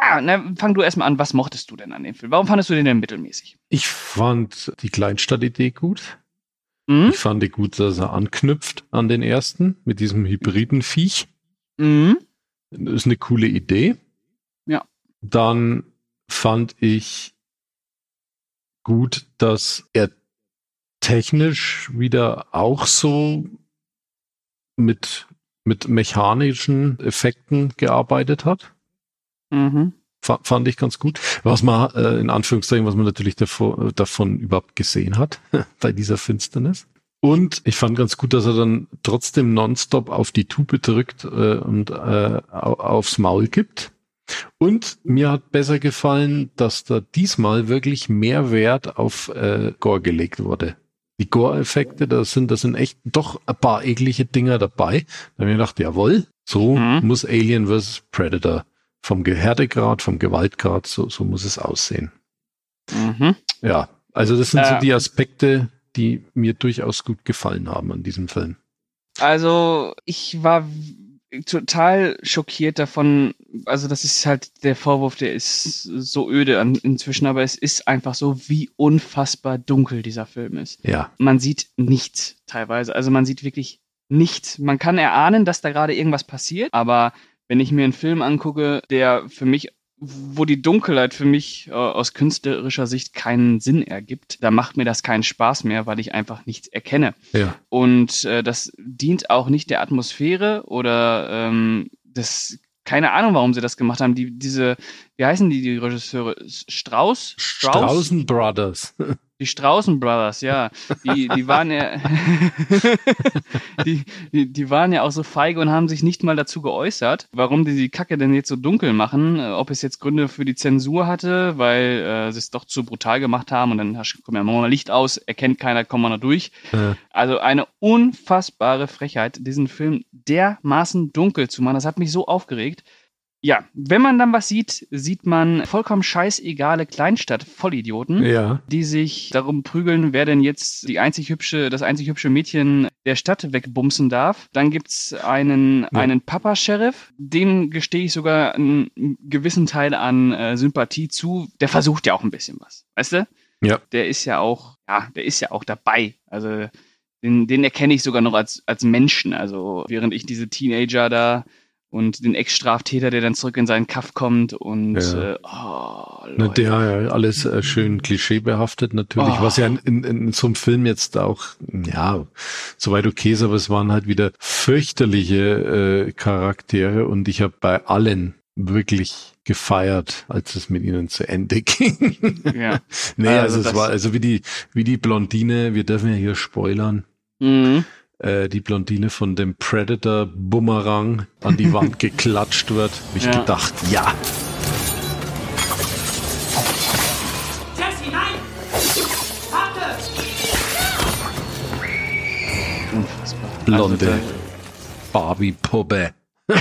ah, na, fang du erstmal an. Was mochtest du denn an dem Film? Warum fandest du den denn mittelmäßig? Ich fand die Kleinstadt-Idee gut. Mhm. Ich fand die gut, dass er anknüpft an den ersten mit diesem hybriden Viech. Mhm. Das ist eine coole Idee. Ja. Dann fand ich gut, dass er technisch wieder auch so mit, mit mechanischen Effekten gearbeitet hat. Mhm. Fa- Fand ich ganz gut. Was man, äh, in Anführungszeichen, was man natürlich davor, davon überhaupt gesehen hat, bei dieser Finsternis. Und ich fand ganz gut, dass er dann trotzdem nonstop auf die Tube drückt äh, und äh, au- aufs Maul gibt. Und mir hat besser gefallen, dass da diesmal wirklich mehr Wert auf äh, Gore gelegt wurde. Die Gore-Effekte, da sind, da sind echt doch ein paar eklige Dinger dabei. Da habe ich mir gedacht, jawohl, so Mhm. muss Alien vs. Predator vom Härtegrad, vom Gewaltgrad, so, so muss es aussehen. Mhm. Ja, also das sind so Äh. die Aspekte, die mir durchaus gut gefallen haben an diesem Film. Also, ich war total schockiert davon. Also, das ist halt der Vorwurf, der ist so öde inzwischen, aber es ist einfach so, wie unfassbar dunkel dieser Film ist. Ja, Man sieht nichts teilweise. Also, man sieht wirklich nichts. Man kann erahnen, dass da gerade irgendwas passiert, aber wenn ich mir einen Film angucke, der für mich wo die Dunkelheit für mich äh, aus künstlerischer Sicht keinen Sinn ergibt, da macht mir das keinen Spaß mehr, weil ich einfach nichts erkenne. ja. Und äh, das dient auch nicht der Atmosphäre oder ähm, das, keine Ahnung, warum sie das gemacht haben. Die, diese, wie heißen die, die Regisseure? Strauß? Straußen Brothers. Die Straußen Brothers, ja. Die, die waren ja, die, die, die waren ja auch so feige und haben sich nicht mal dazu geäußert, warum die die Kacke denn jetzt so dunkel machen, äh, ob es jetzt Gründe für die Zensur hatte, weil äh, sie es doch zu brutal gemacht haben und dann kommt ja mal Licht aus, erkennt keiner, kommt man noch durch. Äh, Also eine unfassbare Frechheit, diesen Film dermaßen dunkel zu machen. Das hat mich so aufgeregt. Ja, wenn man dann was sieht, sieht man vollkommen scheißegale Kleinstadt-Vollidioten, ja, die sich darum prügeln, wer denn jetzt die einzig hübsche, das einzig hübsche Mädchen der Stadt wegbumsen darf. Dann gibt's einen, Ja. einen Papa-Sheriff, dem gestehe ich sogar einen gewissen Teil an äh, Sympathie zu. Der versucht ja auch ein bisschen was, weißt du? Ja. Der ist ja auch, ja, der ist ja auch dabei. Also den, den erkenne ich sogar noch als, als Menschen. Also während ich diese Teenager da und den Ex-Straftäter, der dann zurück in seinen Kaff kommt und Ja. äh, oh, Leute. der ja alles äh, schön klischeebehaftet natürlich, Oh. was ja in, in, in so einem Film jetzt auch, ja, soweit okay ist, aber es waren halt wieder fürchterliche äh, Charaktere und ich habe bei allen wirklich gefeiert, als es mit ihnen zu Ende ging. Ja. nee, Also also, es war, also wie die, wie die Blondine, wir dürfen ja hier spoilern, Mhm. Äh, die Blondine von dem Predator Bumerang an die Wand geklatscht wird, hab ich Ja. gedacht, ja, blonde Also, Barbie-Puppe.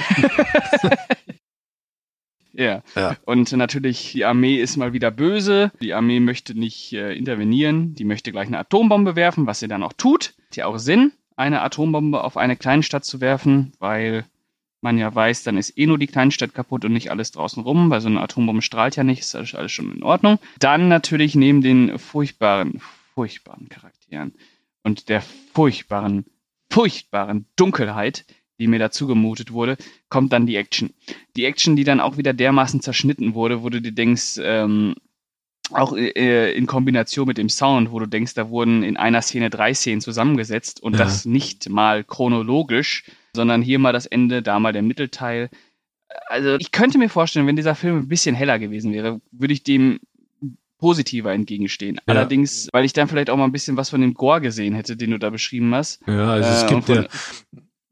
Ja. Ja. Und natürlich, die Armee ist mal wieder böse. Die Armee möchte nicht äh, intervenieren. Die möchte gleich eine Atombombe werfen, was sie dann auch tut. Hat ja auch Sinn, eine Atombombe auf eine Kleinstadt zu werfen, weil man ja weiß, dann ist eh nur die Kleinstadt kaputt und nicht alles draußen rum, weil so eine Atombombe strahlt ja nicht, ist alles schon in Ordnung. Dann natürlich neben den furchtbaren, furchtbaren Charakteren und der furchtbaren, furchtbaren Dunkelheit, die mir dazu gemutet wurde, kommt dann die Action. Die Action, die dann auch wieder dermaßen zerschnitten wurde, wo du dir denkst, ähm, auch äh, in Kombination mit dem Sound, wo du denkst, da wurden in einer Szene drei Szenen zusammengesetzt und Ja. das nicht mal chronologisch, sondern hier mal das Ende, da mal der Mittelteil. Also ich könnte mir vorstellen, wenn dieser Film ein bisschen heller gewesen wäre, würde ich dem positiver entgegenstehen. Allerdings, weil ich dann vielleicht auch mal ein bisschen was von dem Gore gesehen hätte, den du da beschrieben hast. Ja, also es Äh, gibt ja,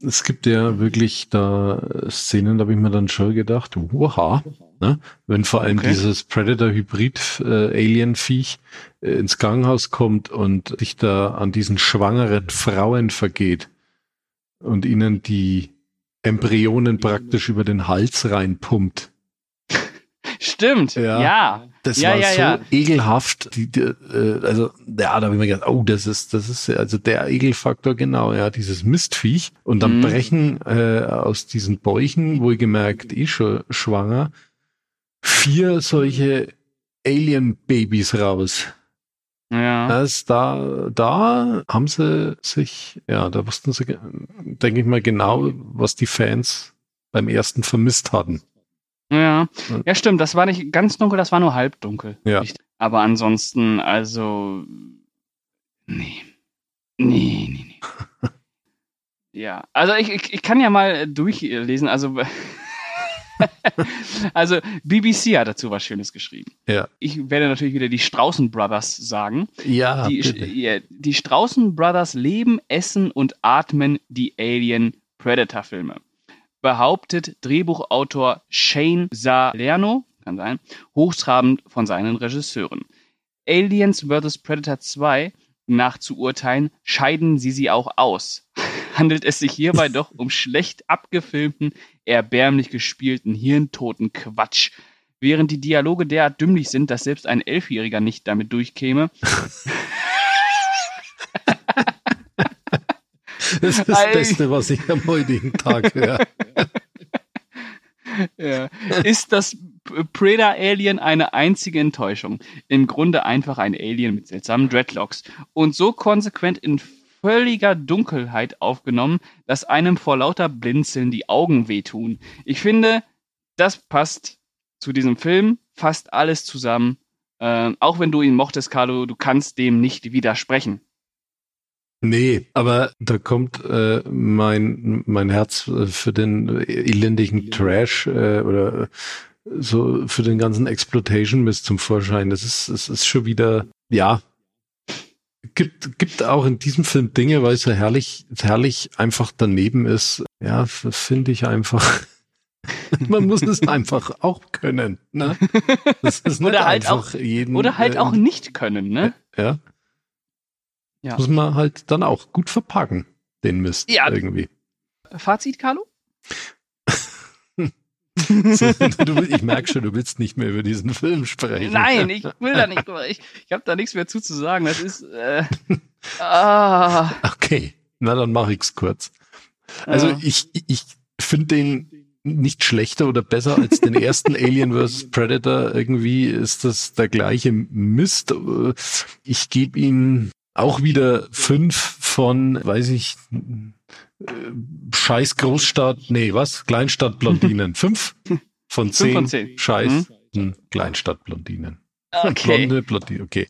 es gibt ja wirklich da äh, Szenen, da habe ich mir dann schon gedacht, wow, ne? wenn vor allem Okay. dieses Predator-Hybrid-Alien-Viech äh, ins Krankenhaus kommt und sich da an diesen schwangeren Frauen vergeht und ihnen die Embryonen praktisch über den Hals reinpumpt. Stimmt, Ja. ja. Das Ja, war ja, so ja. ekelhaft. Die, die, äh, also, ja, da habe ich mir gedacht, oh, das ist, das ist also der Ekelfaktor, genau, ja, dieses Mistviech. Und dann Mhm. brechen äh, aus diesen Bäuchen, wohlgemerkt eh schon schwanger, vier solche Alien-Babys raus. Ja. Das, da, da haben sie sich, ja, da wussten sie, denke ich mal, genau, was die Fans beim ersten vermisst hatten. Ja, Und- ja, stimmt. Das war nicht ganz dunkel, das war nur halbdunkel. Ja. Aber ansonsten, also, nee. Nee, nee, nee. ja, also ich, ich, ich kann ja mal durchlesen. Also, also BBC hat dazu was Schönes geschrieben. Ja. Ich werde natürlich wieder die Straußen Brothers sagen. Ja, Die, bitte. die Straußen Brothers leben, essen und atmen die Alien Predator Filme. Behauptet Drehbuchautor Shane Salerno, kann sein, hochtrabend von seinen Regisseuren. Aliens vs. Predator 2 nach zu urteilen, scheiden sie sie auch aus. Handelt es sich hierbei doch um schlecht abgefilmten, erbärmlich gespielten, hirntoten Quatsch. Während die Dialoge derart dümmlich sind, dass selbst ein Elfjähriger nicht damit durchkäme, Das ist das Ei. Beste, was ich am heutigen Tag höre. Ja. Ist das P- Predator Alien eine einzige Enttäuschung? Im Grunde einfach ein Alien mit seltsamen Dreadlocks und so konsequent in völliger Dunkelheit aufgenommen, dass einem vor lauter Blinzeln die Augen wehtun. Ich finde, das passt zu diesem Film fast alles zusammen. Ähm, auch wenn du ihn mochtest, Carlo, du kannst dem nicht widersprechen. Nee, aber da kommt äh, mein, mein Herz äh, für den elendigen Trash äh, oder äh, so für den ganzen Exploitation Mist zum Vorschein. Das ist, es ist schon wieder, ja, gibt, gibt auch in diesem Film Dinge, weil es so herrlich, herrlich einfach daneben ist. Ja, finde ich einfach. Man muss es einfach auch können. Ne? Das ist Oder halt einfach jeden, Oder halt äh, auch nicht können, ne? Ja. Ja. Muss man halt dann auch gut verpacken, den Mist Ja. irgendwie. Fazit, Carlo? Du, ich merke schon, du willst nicht mehr über diesen Film sprechen. Nein, ich will da nicht drüber. Ich, ich habe da nichts mehr zu, zu sagen. Das ist. Äh, ah, Okay, na dann mache ich's kurz. Also Ja. ich, ich finde den nicht schlechter oder besser als den ersten Alien vs. Predator. Irgendwie ist das der gleiche Mist. Ich gebe ihm Auch wieder fünf von, weiß ich, äh, scheiß Großstadt, nee, was? Kleinstadt-Blondinen. fünf von zehn, von zehn. scheiß hm. Kleinstadt-Blondinen. Okay. Blonde Blondine, okay.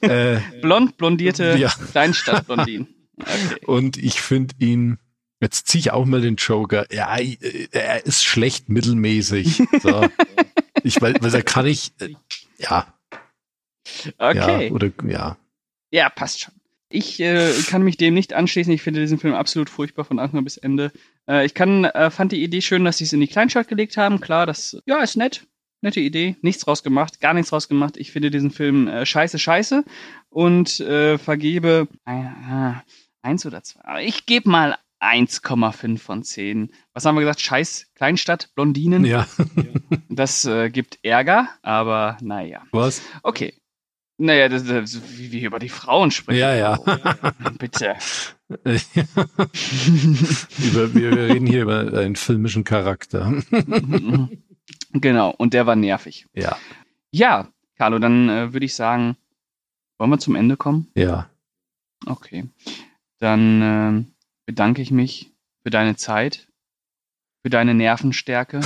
äh, Blond blondierte Ja. Kleinstadtblondinen. Okay. und ich finde ihn, jetzt ziehe ich auch mal den Joker, ja, äh, er ist schlecht mittelmäßig. So. ich, weil, weil da kann ich, äh, ja, Okay. ja, oder, ja. Ja, passt schon. Ich äh, kann mich dem nicht anschließen. Ich finde diesen Film absolut furchtbar von Anfang bis Ende. Äh, ich kann, äh, fand die Idee schön, dass sie es in die Kleinstadt gelegt haben. Klar, das ja ist nett. Nette Idee. Nichts draus gemacht, gar nichts draus gemacht. Ich finde diesen Film äh, scheiße, scheiße und äh, vergebe äh, eins oder zwei. Ich gebe mal 1,5 von 10. Was haben wir gesagt? Scheiß Kleinstadt, Blondinen. Ja, Das äh, gibt Ärger, aber naja. was? Okay. Naja, das, das, wie wir über die Frauen sprechen. Ja, ja. Bitte. über, wir, reden hier über einen filmischen Charakter. genau, und der war nervig. ja, Ja, Carlo, dann äh, würde ich sagen, wollen wir zum Ende kommen? ja. Okay. Dann äh, bedanke ich mich für deine Zeit, für deine Nervenstärke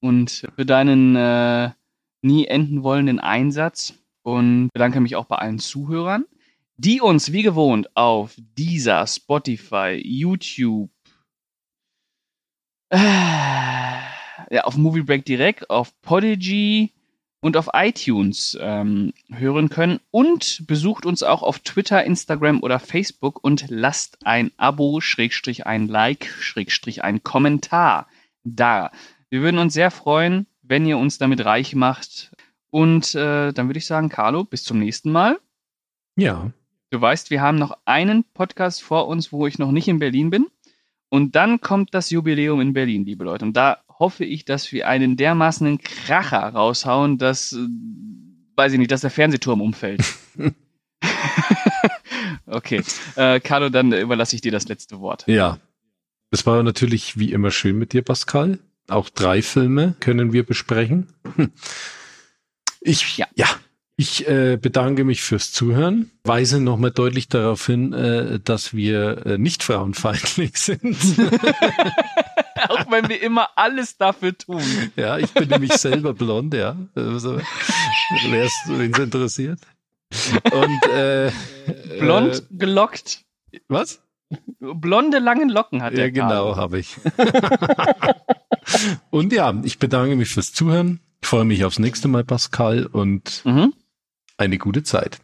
und für deinen äh, nie enden wollenden Einsatz und bedanke mich auch bei allen Zuhörern, die uns wie gewohnt auf dieser Spotify, YouTube, äh, ja, auf Movie Break direkt, auf Podigy und auf iTunes ähm, hören können und besucht uns auch auf Twitter, Instagram oder Facebook und lasst ein Abo, Schrägstrich ein Like, Schrägstrich ein Kommentar da. Wir würden uns sehr freuen, wenn ihr uns damit reich macht. Und äh, dann würde ich sagen, Carlo, bis zum nächsten Mal. Ja, Du weißt, wir haben noch einen Podcast vor uns, wo ich noch nicht in Berlin bin. Und dann kommt das Jubiläum in Berlin, liebe Leute. Und da hoffe ich, dass wir einen dermaßen Kracher raushauen, dass, äh, weiß ich nicht, dass der Fernsehturm umfällt. okay. Äh, Carlo, dann überlasse ich dir das letzte Wort. ja. Es war natürlich wie immer schön mit dir, Pascal. Auch drei Filme können wir besprechen. Hm. Ich, Ja. ja. Ich äh, bedanke mich fürs Zuhören, weise nochmal deutlich darauf hin, äh, dass wir äh, nicht frauenfeindlich sind. Auch wenn wir immer alles dafür tun. ja, ich bin nämlich selber blond, ja. Also, wer es interessiert. Und äh, Blond gelockt. Äh, was? Blonde, langen Locken hat Ja, der genau, habe ich. und ja, ich bedanke mich fürs Zuhören. Ich freue mich aufs nächste Mal, Pascal, und Mhm. eine gute Zeit.